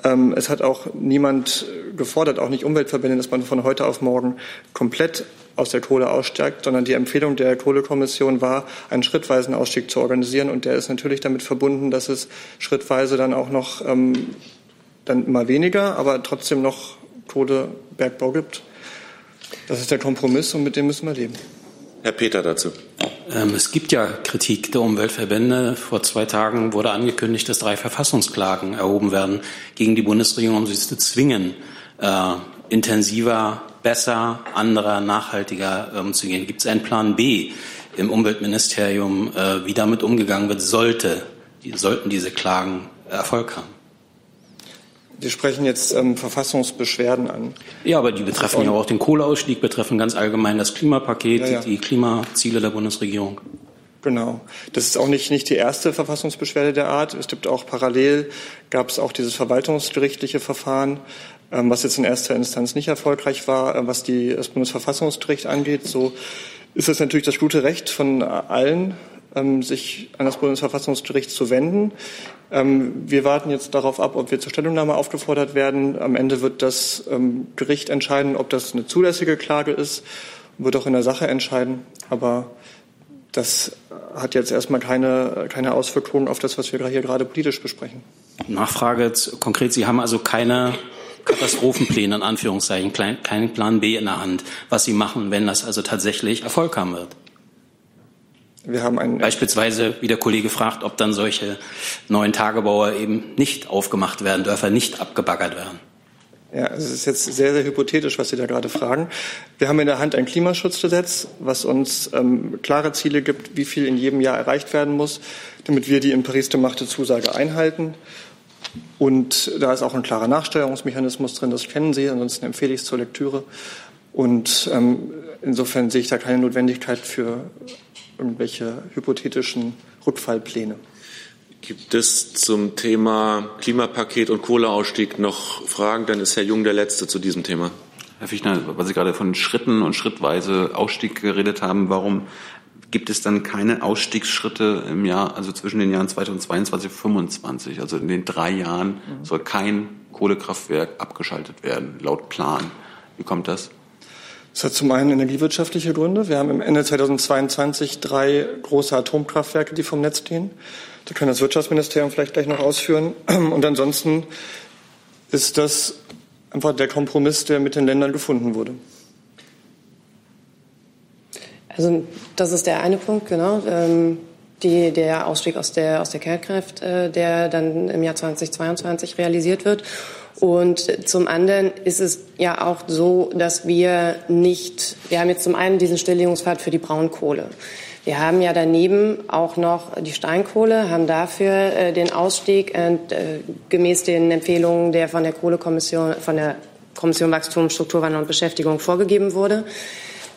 [SPEAKER 30] Ähm, es hat auch niemand gefordert, auch nicht Umweltverbände, dass man von heute auf morgen komplett aus der Kohle aussteigt, sondern die Empfehlung der Kohlekommission war, einen schrittweisen Ausstieg zu organisieren. Und der ist natürlich damit verbunden, dass es schrittweise dann auch noch ähm, dann immer weniger, aber trotzdem noch Kohlebergbau gibt. Das ist der Kompromiss und mit dem müssen wir leben.
[SPEAKER 2] Herr Peter dazu.
[SPEAKER 32] Ähm, es gibt ja Kritik der Umweltverbände. Vor zwei Tagen wurde angekündigt, dass drei Verfassungsklagen erhoben werden gegen die Bundesregierung, um sie zu zwingen, äh, intensiver, besser, anderer, nachhaltiger ähm, zu gehen. Gibt es einen Plan B im Umweltministerium, äh, wie damit umgegangen wird, sollte sollten diese Klagen Erfolg haben.
[SPEAKER 30] Wir sprechen jetzt ähm, Verfassungsbeschwerden an.
[SPEAKER 32] Ja, aber die betreffen ja auch den Kohleausstieg, betreffen ganz allgemein das Klimapaket,
[SPEAKER 30] Ja, ja.
[SPEAKER 32] die Klimaziele der Bundesregierung.
[SPEAKER 30] Genau. Das ist auch nicht, nicht die erste Verfassungsbeschwerde der Art. Es gibt auch parallel, gab es auch dieses verwaltungsgerichtliche Verfahren, ähm, was jetzt in erster Instanz nicht erfolgreich war, äh, was die, das Bundesverfassungsgericht angeht. So ist es natürlich das gute Recht von allen, sich an das Bundesverfassungsgericht zu wenden. Ähm, wir warten jetzt darauf ab, ob wir zur Stellungnahme aufgefordert werden. Am Ende wird das ähm, Gericht entscheiden, ob das eine zulässige Klage ist, wird auch in der Sache entscheiden. Aber das hat jetzt erstmal keine, keine Auswirkungen auf das, was wir hier gerade politisch besprechen.
[SPEAKER 32] Nachfrage konkret, Sie haben also keine Katastrophenpläne in Anführungszeichen, keinen Plan B in der Hand, was Sie machen, wenn das also tatsächlich Erfolg haben wird.
[SPEAKER 30] Wir haben einen
[SPEAKER 32] Beispielsweise, wie der Kollege fragt, ob dann solche neuen Tagebauer eben nicht aufgemacht werden, Dörfer nicht abgebaggert werden.
[SPEAKER 30] Ja, es ist jetzt sehr, sehr hypothetisch, was Sie da gerade fragen. Wir haben in der Hand ein Klimaschutzgesetz, was uns ähm, klare Ziele gibt, wie viel in jedem Jahr erreicht werden muss, damit wir die in Paris gemachte Zusage einhalten. Und da ist auch ein klarer Nachsteuerungsmechanismus drin, das kennen Sie, ansonsten empfehle ich es zur Lektüre. Und ähm, insofern sehe ich da keine Notwendigkeit für irgendwelche hypothetischen Rückfallpläne.
[SPEAKER 2] Gibt es zum Thema Klimapaket und Kohleausstieg noch Fragen? Dann ist Herr Jung der Letzte zu diesem Thema.
[SPEAKER 18] Herr Fichtner, weil Sie gerade von Schritten und schrittweise Ausstieg geredet haben, warum gibt es dann keine Ausstiegsschritte im Jahr, also zwischen den Jahren 2022 und 2025? Also in den drei Jahren soll kein Kohlekraftwerk abgeschaltet werden, laut Plan. Wie kommt das?
[SPEAKER 30] Das hat zum einen energiewirtschaftliche Gründe. Wir haben im Ende 2022 drei große Atomkraftwerke, die vom Netz stehen. Da kann das Wirtschaftsministerium vielleicht gleich noch ausführen. [clears throat] Und ansonsten ist das einfach der Kompromiss, der mit den Ländern gefunden wurde.
[SPEAKER 29] Also das ist der eine Punkt, genau. Ähm, die, der Ausstieg aus der, aus der Kernkraft, äh, der dann im Jahr 2022 realisiert wird. Und zum anderen ist es ja auch so, dass wir nicht, wir haben jetzt zum einen diesen Stilllegungspfad für die Braunkohle. Wir haben ja daneben auch noch die Steinkohle, haben dafür äh, den Ausstieg äh, gemäß den Empfehlungen der von der Kohlekommission, von der Kommission Wachstum, Strukturwandel und Beschäftigung vorgegeben wurde.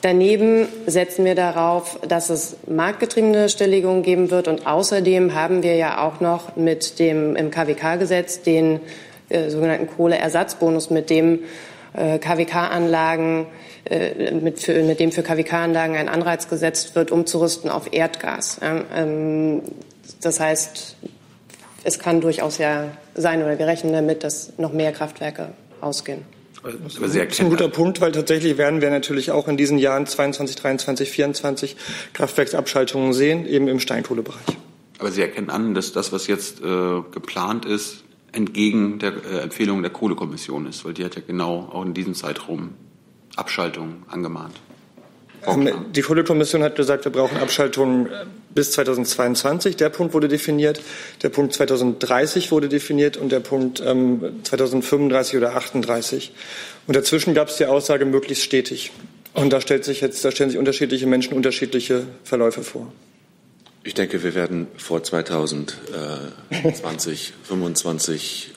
[SPEAKER 29] Daneben setzen wir darauf, dass es marktgetriebene Stilllegungen geben wird. Und außerdem haben wir ja auch noch mit dem im KWK-Gesetz den äh, sogenannten Kohleersatzbonus, mit dem äh, KWK-Anlagen, äh, mit, für, mit dem für KWK-Anlagen ein Anreiz gesetzt wird, umzurüsten auf Erdgas. Ja, ähm, das heißt, es kann durchaus ja sein oder wir rechnen damit, dass noch mehr Kraftwerke ausgehen.
[SPEAKER 30] Das ist ein guter Punkt, weil tatsächlich werden wir natürlich auch in diesen Jahren 22, 23, 24 Kraftwerksabschaltungen sehen, eben im Steinkohlebereich.
[SPEAKER 18] Aber Sie erkennen an, dass das, was jetzt äh, geplant ist, entgegen der äh, Empfehlung der Kohlekommission ist, weil die hat ja genau auch in diesem Zeitraum Abschaltungen angemahnt.
[SPEAKER 30] Ähm, Die Kohlekommission hat gesagt, wir brauchen Abschaltungen äh, bis 2022. Der Punkt wurde definiert. Der Punkt 2030 wurde definiert und der Punkt ähm, 2035 oder 38. Und dazwischen gab es die Aussage möglichst stetig. Und da stellt sich jetzt, da stellen sich unterschiedliche Menschen unterschiedliche Verläufe vor.
[SPEAKER 2] Ich denke, wir werden vor 2020, 25,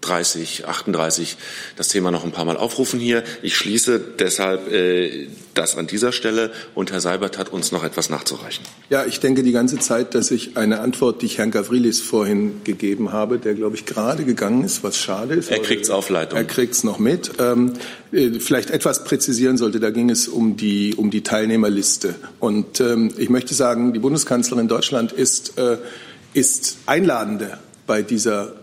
[SPEAKER 2] 30, 38 das Thema noch ein paar Mal aufrufen hier. Ich schließe deshalb äh, das an dieser Stelle und Herr Seibert hat uns noch etwas nachzureichen.
[SPEAKER 6] Ja, ich denke die ganze Zeit, dass ich eine Antwort, die ich Herrn Gavrilis vorhin gegeben habe, der, glaube ich, gerade gegangen ist, was schade ist.
[SPEAKER 2] Er kriegt's auf Leitung.
[SPEAKER 6] Er kriegt's noch mit. Ähm, äh, vielleicht etwas präzisieren sollte, da ging es um die, um die Teilnehmerliste. Und ähm, ich möchte sagen, die Bundeskanzlerin Deutschland ist, äh, ist Einladende bei dieser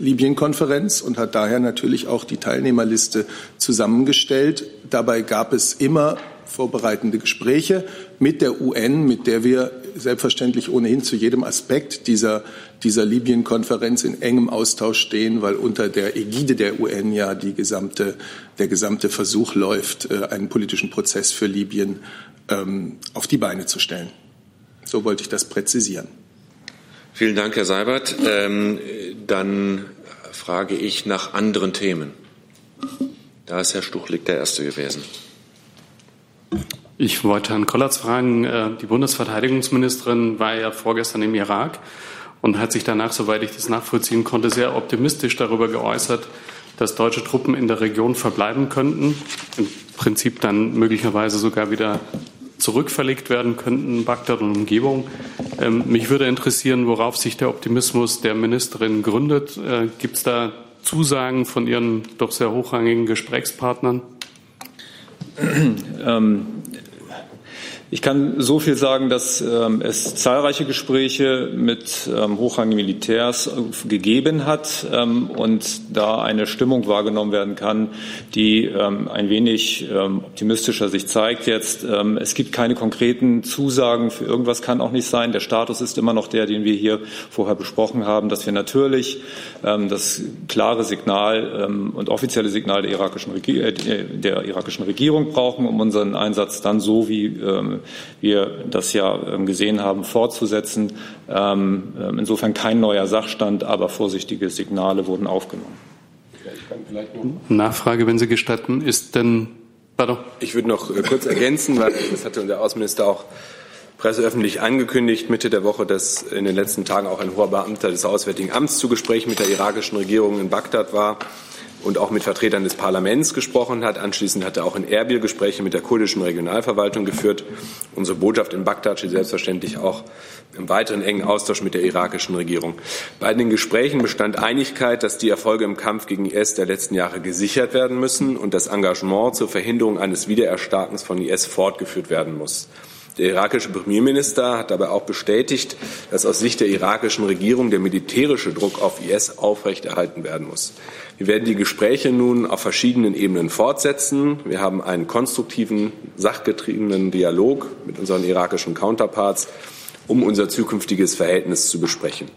[SPEAKER 6] Libyen-Konferenz und hat daher natürlich auch die Teilnehmerliste zusammengestellt. Dabei gab es immer vorbereitende Gespräche mit der UN, mit der wir selbstverständlich ohnehin zu jedem Aspekt dieser, dieser Libyen-Konferenz in engem Austausch stehen, weil unter der Ägide der UN ja die gesamte, der gesamte Versuch läuft, äh, einen politischen Prozess für Libyen ähm, auf die Beine zu stellen. So wollte ich das präzisieren.
[SPEAKER 2] Vielen Dank, Herr Seibert. Ähm, dann frage ich nach anderen Themen. Da ist Herr Stuchlik der Erste gewesen.
[SPEAKER 11] Ich wollte Herrn Kollatz fragen, äh, die Bundesverteidigungsministerin war ja vorgestern im Irak und hat sich danach, soweit ich das nachvollziehen konnte, sehr optimistisch darüber geäußert, dass deutsche Truppen in der Region verbleiben könnten, im Prinzip dann möglicherweise sogar wieder zurückverlegt werden könnten, Bagdad und Umgebung. Ähm, mich würde interessieren, worauf sich der Optimismus der Ministerin gründet. Äh, Gibt es da Zusagen von Ihren doch sehr hochrangigen Gesprächspartnern?
[SPEAKER 21] Ähm, ich kann so viel sagen, dass ähm, es zahlreiche Gespräche mit ähm, hochrangigen Militärs äh, gegeben hat ähm, und da eine Stimmung wahrgenommen werden kann, die ähm, ein wenig ähm, optimistischer sich zeigt jetzt. Ähm, es gibt keine konkreten Zusagen für irgendwas, kann auch nicht sein. Der Status ist immer noch der, den wir hier vorher besprochen haben, dass wir natürlich das klare Signal und offizielle Signal der irakischen, äh, der irakischen Regierung brauchen, um unseren Einsatz dann so wie wir das ja ähm, gesehen haben, fortzusetzen. Ähm, ähm, insofern kein neuer Sachstand, aber vorsichtige Signale wurden aufgenommen.
[SPEAKER 11] Nachfrage, wenn Sie gestatten, ist denn
[SPEAKER 9] Pardon. Ich würde noch äh, kurz ergänzen, weil das hatte der Außenminister auch presseöffentlich angekündigt, Mitte der Woche, dass in den letzten Tagen auch ein hoher Beamter des Auswärtigen Amts zu Gesprächen mit der irakischen Regierung in Bagdad war und auch mit Vertretern des Parlaments gesprochen hat. Anschließend hat er auch in Erbil Gespräche mit der kurdischen Regionalverwaltung geführt. Unsere Botschaft in Bagdad steht selbstverständlich auch im weiteren engen Austausch mit der irakischen Regierung. Bei den Gesprächen bestand Einigkeit, dass die Erfolge im Kampf gegen IS der letzten Jahre gesichert werden müssen und das Engagement zur Verhinderung eines Wiedererstarkens von IS fortgeführt werden muss. Der irakische Premierminister hat dabei auch bestätigt, dass aus Sicht der irakischen Regierung der militärische Druck auf IS aufrechterhalten werden muss. Wir werden die Gespräche nun auf verschiedenen Ebenen fortsetzen. Wir haben einen konstruktiven, sachgetriebenen Dialog mit unseren irakischen Counterparts um unser zukünftiges Verhältnis zu besprechen.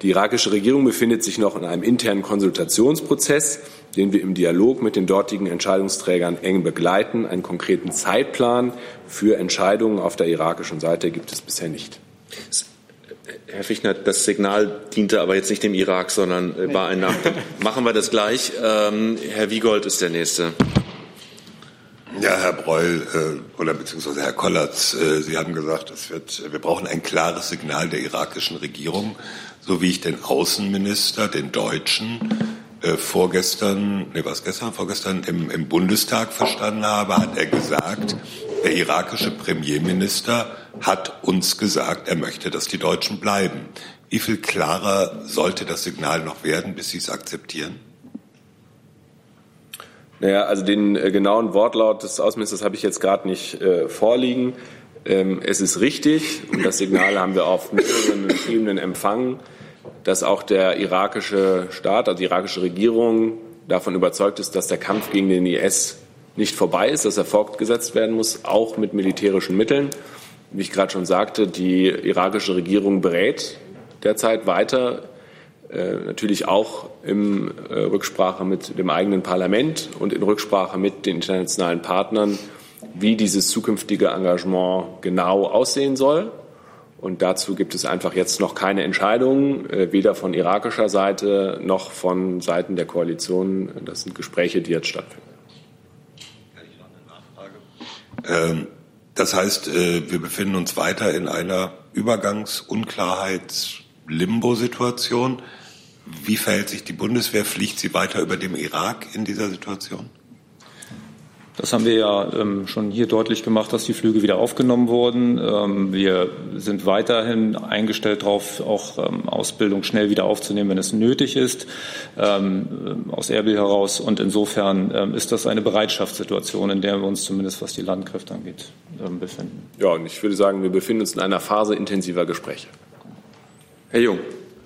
[SPEAKER 9] Die irakische Regierung befindet sich noch in einem internen Konsultationsprozess, den wir im Dialog mit den dortigen Entscheidungsträgern eng begleiten. Einen konkreten Zeitplan für Entscheidungen auf der irakischen Seite gibt es bisher nicht.
[SPEAKER 2] Herr Fichtner, das Signal diente aber jetzt nicht dem Irak, sondern äh, war ein Nachteil. [laughs] Machen wir das gleich. Ähm, Herr Wiegold ist der Nächste.
[SPEAKER 20] Ja, Herr Breul äh, oder beziehungsweise Herr Kollatz, äh, Sie haben gesagt, es wird, wir brauchen ein klares Signal der irakischen Regierung, so wie ich den Außenminister, den Deutschen, äh, vorgestern, nee, was gestern, vorgestern im, im Bundestag verstanden habe, hat er gesagt, der irakische Premierminister hat uns gesagt, er möchte, dass die Deutschen bleiben. Wie viel klarer sollte das Signal noch werden, bis Sie es akzeptieren?
[SPEAKER 9] Naja, also den äh, genauen Wortlaut des Außenministers habe ich jetzt gerade nicht äh, vorliegen. Ähm, es ist richtig, und das Signal haben wir auf mehreren Ebenen empfangen, dass auch der irakische Staat, also die irakische Regierung davon überzeugt ist, dass der Kampf gegen den IS nicht vorbei ist, dass er fortgesetzt werden muss, auch mit militärischen Mitteln. Wie ich gerade schon sagte, die irakische Regierung berät derzeit weiter äh, natürlich auch in äh, Rücksprache mit dem eigenen Parlament und in Rücksprache mit den internationalen Partnern, wie dieses zukünftige Engagement genau aussehen soll. Und dazu gibt es einfach jetzt noch keine Entscheidung, äh, weder von irakischer Seite noch von Seiten der Koalition. Das sind Gespräche, die jetzt stattfinden.
[SPEAKER 20] Ähm, das heißt, wir befinden uns weiter in einer Übergangsunklarheits-Limbo-Situation. Wie verhält sich die Bundeswehr? Fliegt sie weiter über dem Irak in dieser Situation?
[SPEAKER 21] Das haben wir ja ähm, schon hier deutlich gemacht, dass die Flüge wieder aufgenommen wurden. Ähm, wir sind weiterhin eingestellt darauf, auch ähm, Ausbildung schnell wieder aufzunehmen, wenn es nötig ist, ähm, aus Erbil heraus. Und insofern ähm, ist das eine Bereitschaftssituation, in der wir uns zumindest, was die Landkräfte angeht, ähm, befinden.
[SPEAKER 9] Ja, und ich würde sagen, wir befinden uns in einer Phase intensiver Gespräche.
[SPEAKER 18] Herr Jung.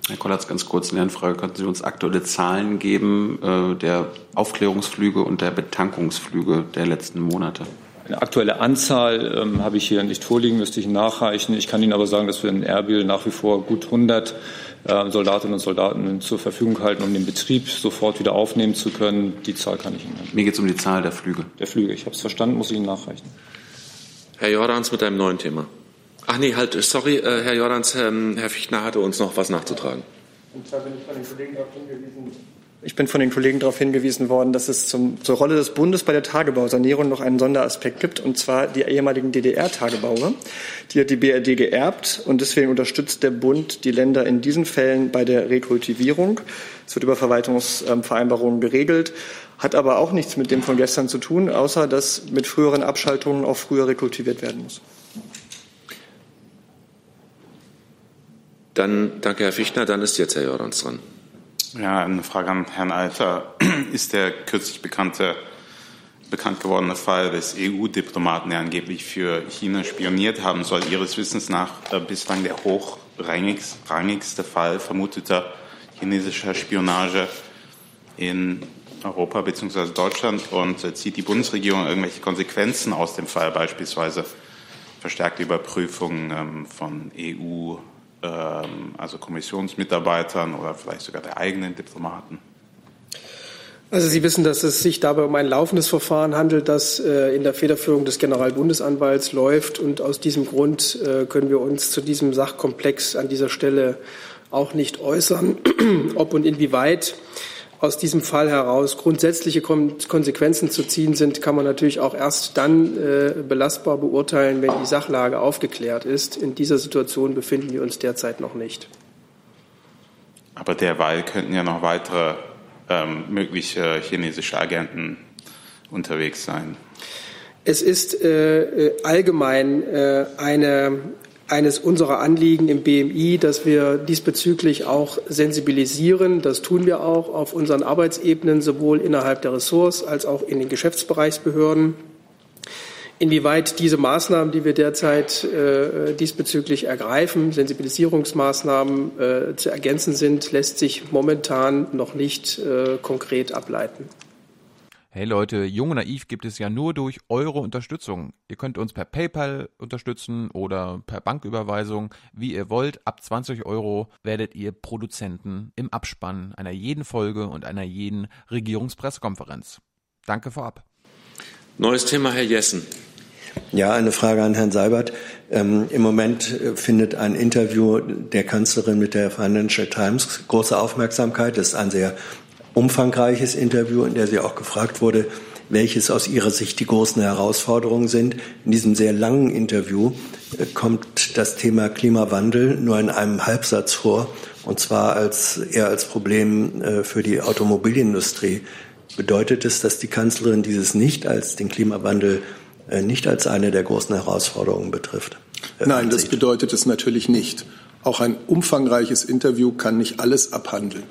[SPEAKER 18] Herr Kollatz, ganz kurz eine Frage. Könnten Sie uns aktuelle Zahlen geben äh, der Aufklärungsflüge und der Betankungsflüge der letzten Monate?
[SPEAKER 21] Eine aktuelle Anzahl ähm, habe ich hier nicht vorliegen, müsste ich nachreichen. Ich kann Ihnen aber sagen, dass wir in Erbil nach wie vor gut 100 äh, Soldatinnen und Soldaten zur Verfügung halten, um den Betrieb sofort wieder aufnehmen zu können. Die Zahl kann ich Ihnen nennen.
[SPEAKER 18] Mir geht es um die Zahl der Flüge.
[SPEAKER 21] Der Flüge. Ich habe es verstanden, muss ich Ihnen nachreichen.
[SPEAKER 2] Herr Jordans mit einem neuen Thema. Ach nee, halt, sorry, äh, Herr Jordans, ähm, Herr Fichtner hatte uns noch was nachzutragen.
[SPEAKER 33] Und zwar bin ich von den Kollegen darauf hingewiesen
[SPEAKER 30] Ich bin von den Kollegen darauf hingewiesen worden, dass es zum, zur Rolle des Bundes bei der Tagebausanierung noch einen Sonderaspekt gibt, und zwar die ehemaligen DDR-Tagebaue. Die hat die BRD geerbt und deswegen unterstützt der Bund die Länder in diesen Fällen bei der Rekultivierung. Es wird über Verwaltungsvereinbarungen geregelt, hat aber auch nichts mit dem von gestern zu tun, außer dass mit früheren Abschaltungen auch früher rekultiviert werden muss.
[SPEAKER 2] Dann danke, Herr Fichtner. Dann ist jetzt Herr Jordans dran.
[SPEAKER 22] Ja, eine Frage an Herrn Alter. [clears throat] Ist der kürzlich bekannte, bekannt gewordene Fall des EU-Diplomaten, der angeblich für China spioniert haben soll, Ihres Wissens nach äh, bislang der hochrangigste Fall vermuteter chinesischer Spionage in Europa bzw. Deutschland? Und äh, zieht die Bundesregierung irgendwelche Konsequenzen aus dem Fall, beispielsweise verstärkte Überprüfungen ähm, von EU- ähm, also Kommissionsmitarbeitern oder vielleicht sogar der eigenen Diplomaten?
[SPEAKER 33] Also Sie wissen, dass es sich dabei um ein laufendes Verfahren handelt, das äh, in der Federführung des Generalbundesanwalts läuft. Und aus diesem Grund äh, können wir uns zu diesem Sachkomplex an dieser Stelle auch nicht äußern, [clears throat] ob und inwieweit aus diesem Fall heraus grundsätzliche Konsequenzen zu ziehen sind, kann man natürlich auch erst dann äh, belastbar beurteilen, wenn die Sachlage aufgeklärt ist. In dieser Situation befinden wir uns derzeit noch nicht.
[SPEAKER 22] Aber derweil könnten ja noch weitere ähm, mögliche chinesische Agenten unterwegs sein.
[SPEAKER 33] Es ist äh, äh allgemein äh, eine eines unserer Anliegen im BMI, dass wir diesbezüglich auch sensibilisieren. Das tun wir auch auf unseren Arbeitsebenen, sowohl innerhalb der Ressorts als auch in den Geschäftsbereichsbehörden. Inwieweit diese Maßnahmen, die wir derzeit äh, diesbezüglich ergreifen, Sensibilisierungsmaßnahmen äh, zu ergänzen sind, lässt sich momentan noch nicht äh, konkret ableiten.
[SPEAKER 34] Hey Leute, Jung und Naiv gibt es ja nur durch eure Unterstützung. Ihr könnt uns per PayPal unterstützen oder per Banküberweisung, wie ihr wollt. Ab 20 Euro werdet ihr Produzenten im Abspann einer jeden Folge und einer jeden Regierungspressekonferenz. Danke vorab.
[SPEAKER 2] Neues Thema, Herr Jessen.
[SPEAKER 23] Ja, eine Frage an Herrn Seibert. Ähm, Im Moment äh, findet ein Interview der Kanzlerin mit der Financial Times große Aufmerksamkeit. Das ist ein sehr umfangreiches Interview, in der sie auch gefragt wurde, welches aus ihrer Sicht die großen Herausforderungen sind. In diesem sehr langen Interview äh, kommt das Thema Klimawandel nur in einem Halbsatz vor, und zwar als eher als Problem äh, für die Automobilindustrie. Bedeutet es, dass die Kanzlerin dieses nicht als den Klimawandel äh, nicht als eine der großen Herausforderungen betrifft?
[SPEAKER 6] Nein, das bedeutet es natürlich nicht. Auch ein umfangreiches Interview kann nicht alles abhandeln.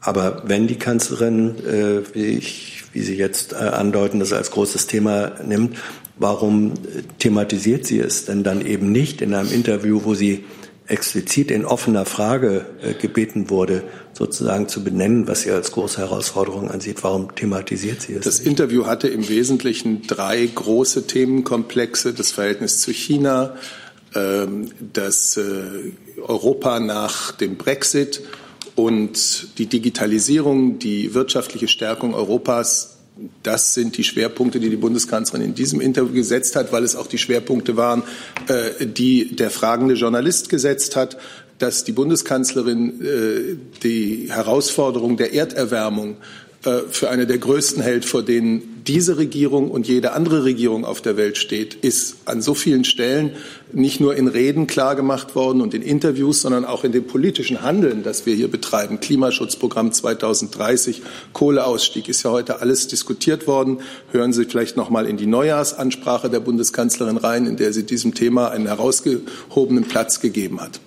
[SPEAKER 23] Aber wenn die Kanzlerin, äh, wie, ich, wie Sie jetzt äh, andeuten, das als großes Thema nimmt, warum thematisiert sie es denn dann eben nicht in einem Interview, wo sie explizit in offener Frage äh, gebeten wurde, sozusagen zu benennen, was sie als große Herausforderung ansieht. Warum thematisiert sie es?
[SPEAKER 6] Das nicht? Interview hatte im Wesentlichen drei große Themenkomplexe. Das Verhältnis zu China, ähm, das äh, Europa nach dem Brexit und die Digitalisierung, die wirtschaftliche Stärkung Europas, das sind die Schwerpunkte, die die Bundeskanzlerin in diesem Interview gesetzt hat, weil es auch die Schwerpunkte waren, äh, die der fragende Journalist gesetzt hat, dass die Bundeskanzlerin äh, die Herausforderung der Erderwärmung für eine der größten hält, vor denen diese Regierung und jede andere Regierung auf der Welt steht, ist an so vielen Stellen nicht nur in Reden klargemacht worden und in Interviews, sondern auch in dem politischen Handeln, das wir hier betreiben. Klimaschutzprogramm 2030, Kohleausstieg ist ja heute alles diskutiert worden. Hören Sie vielleicht noch mal in die Neujahrsansprache der Bundeskanzlerin rein, in der sie diesem Thema einen herausgehobenen Platz gegeben hat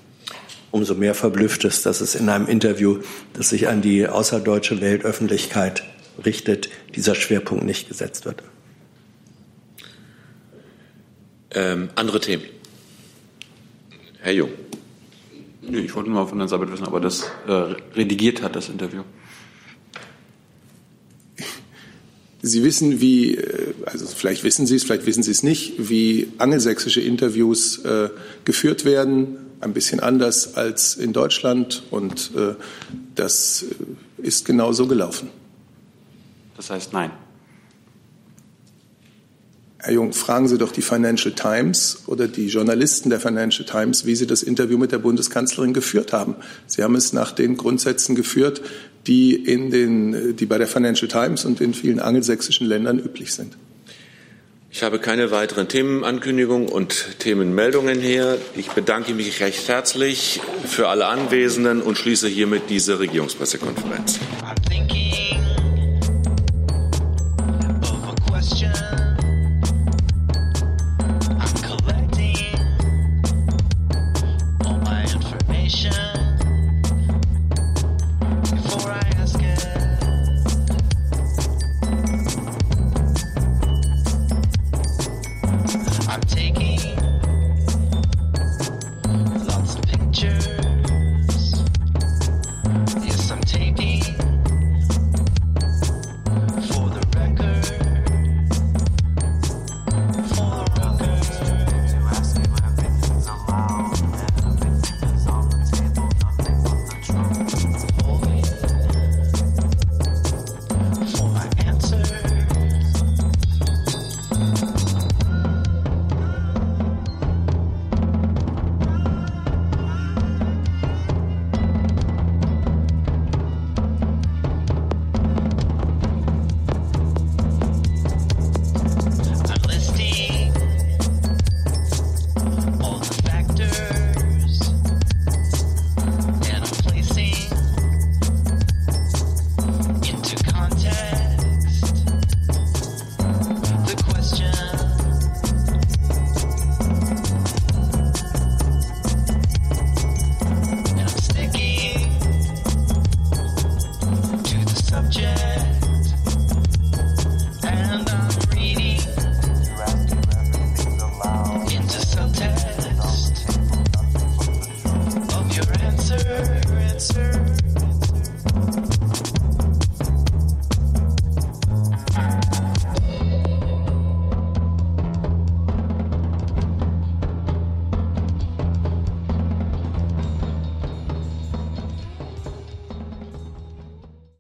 [SPEAKER 23] umso mehr verblüfft es, dass es in einem Interview, das sich an die außerdeutsche Weltöffentlichkeit richtet, dieser Schwerpunkt nicht gesetzt wird.
[SPEAKER 2] Ähm, andere Themen. Herr Jung.
[SPEAKER 18] Nee, ich wollte nur von Herrn Sabat wissen, ob er das äh, redigiert hat, das Interview.
[SPEAKER 6] Sie wissen, wie, äh, also vielleicht wissen Sie es, vielleicht wissen Sie es nicht, wie angelsächsische Interviews äh, geführt werden ein bisschen anders als in Deutschland und äh, das ist genau so gelaufen.
[SPEAKER 18] Das heißt nein.
[SPEAKER 6] Herr Jung, fragen Sie doch die Financial Times oder die Journalisten der Financial Times, wie sie das Interview mit der Bundeskanzlerin geführt haben. Sie haben es nach den Grundsätzen geführt, die, in den, die bei der Financial Times und in vielen angelsächsischen Ländern üblich sind.
[SPEAKER 2] Ich habe keine weiteren Themenankündigungen und Themenmeldungen hier. Ich bedanke mich recht herzlich für alle Anwesenden und schließe hiermit diese Regierungspressekonferenz.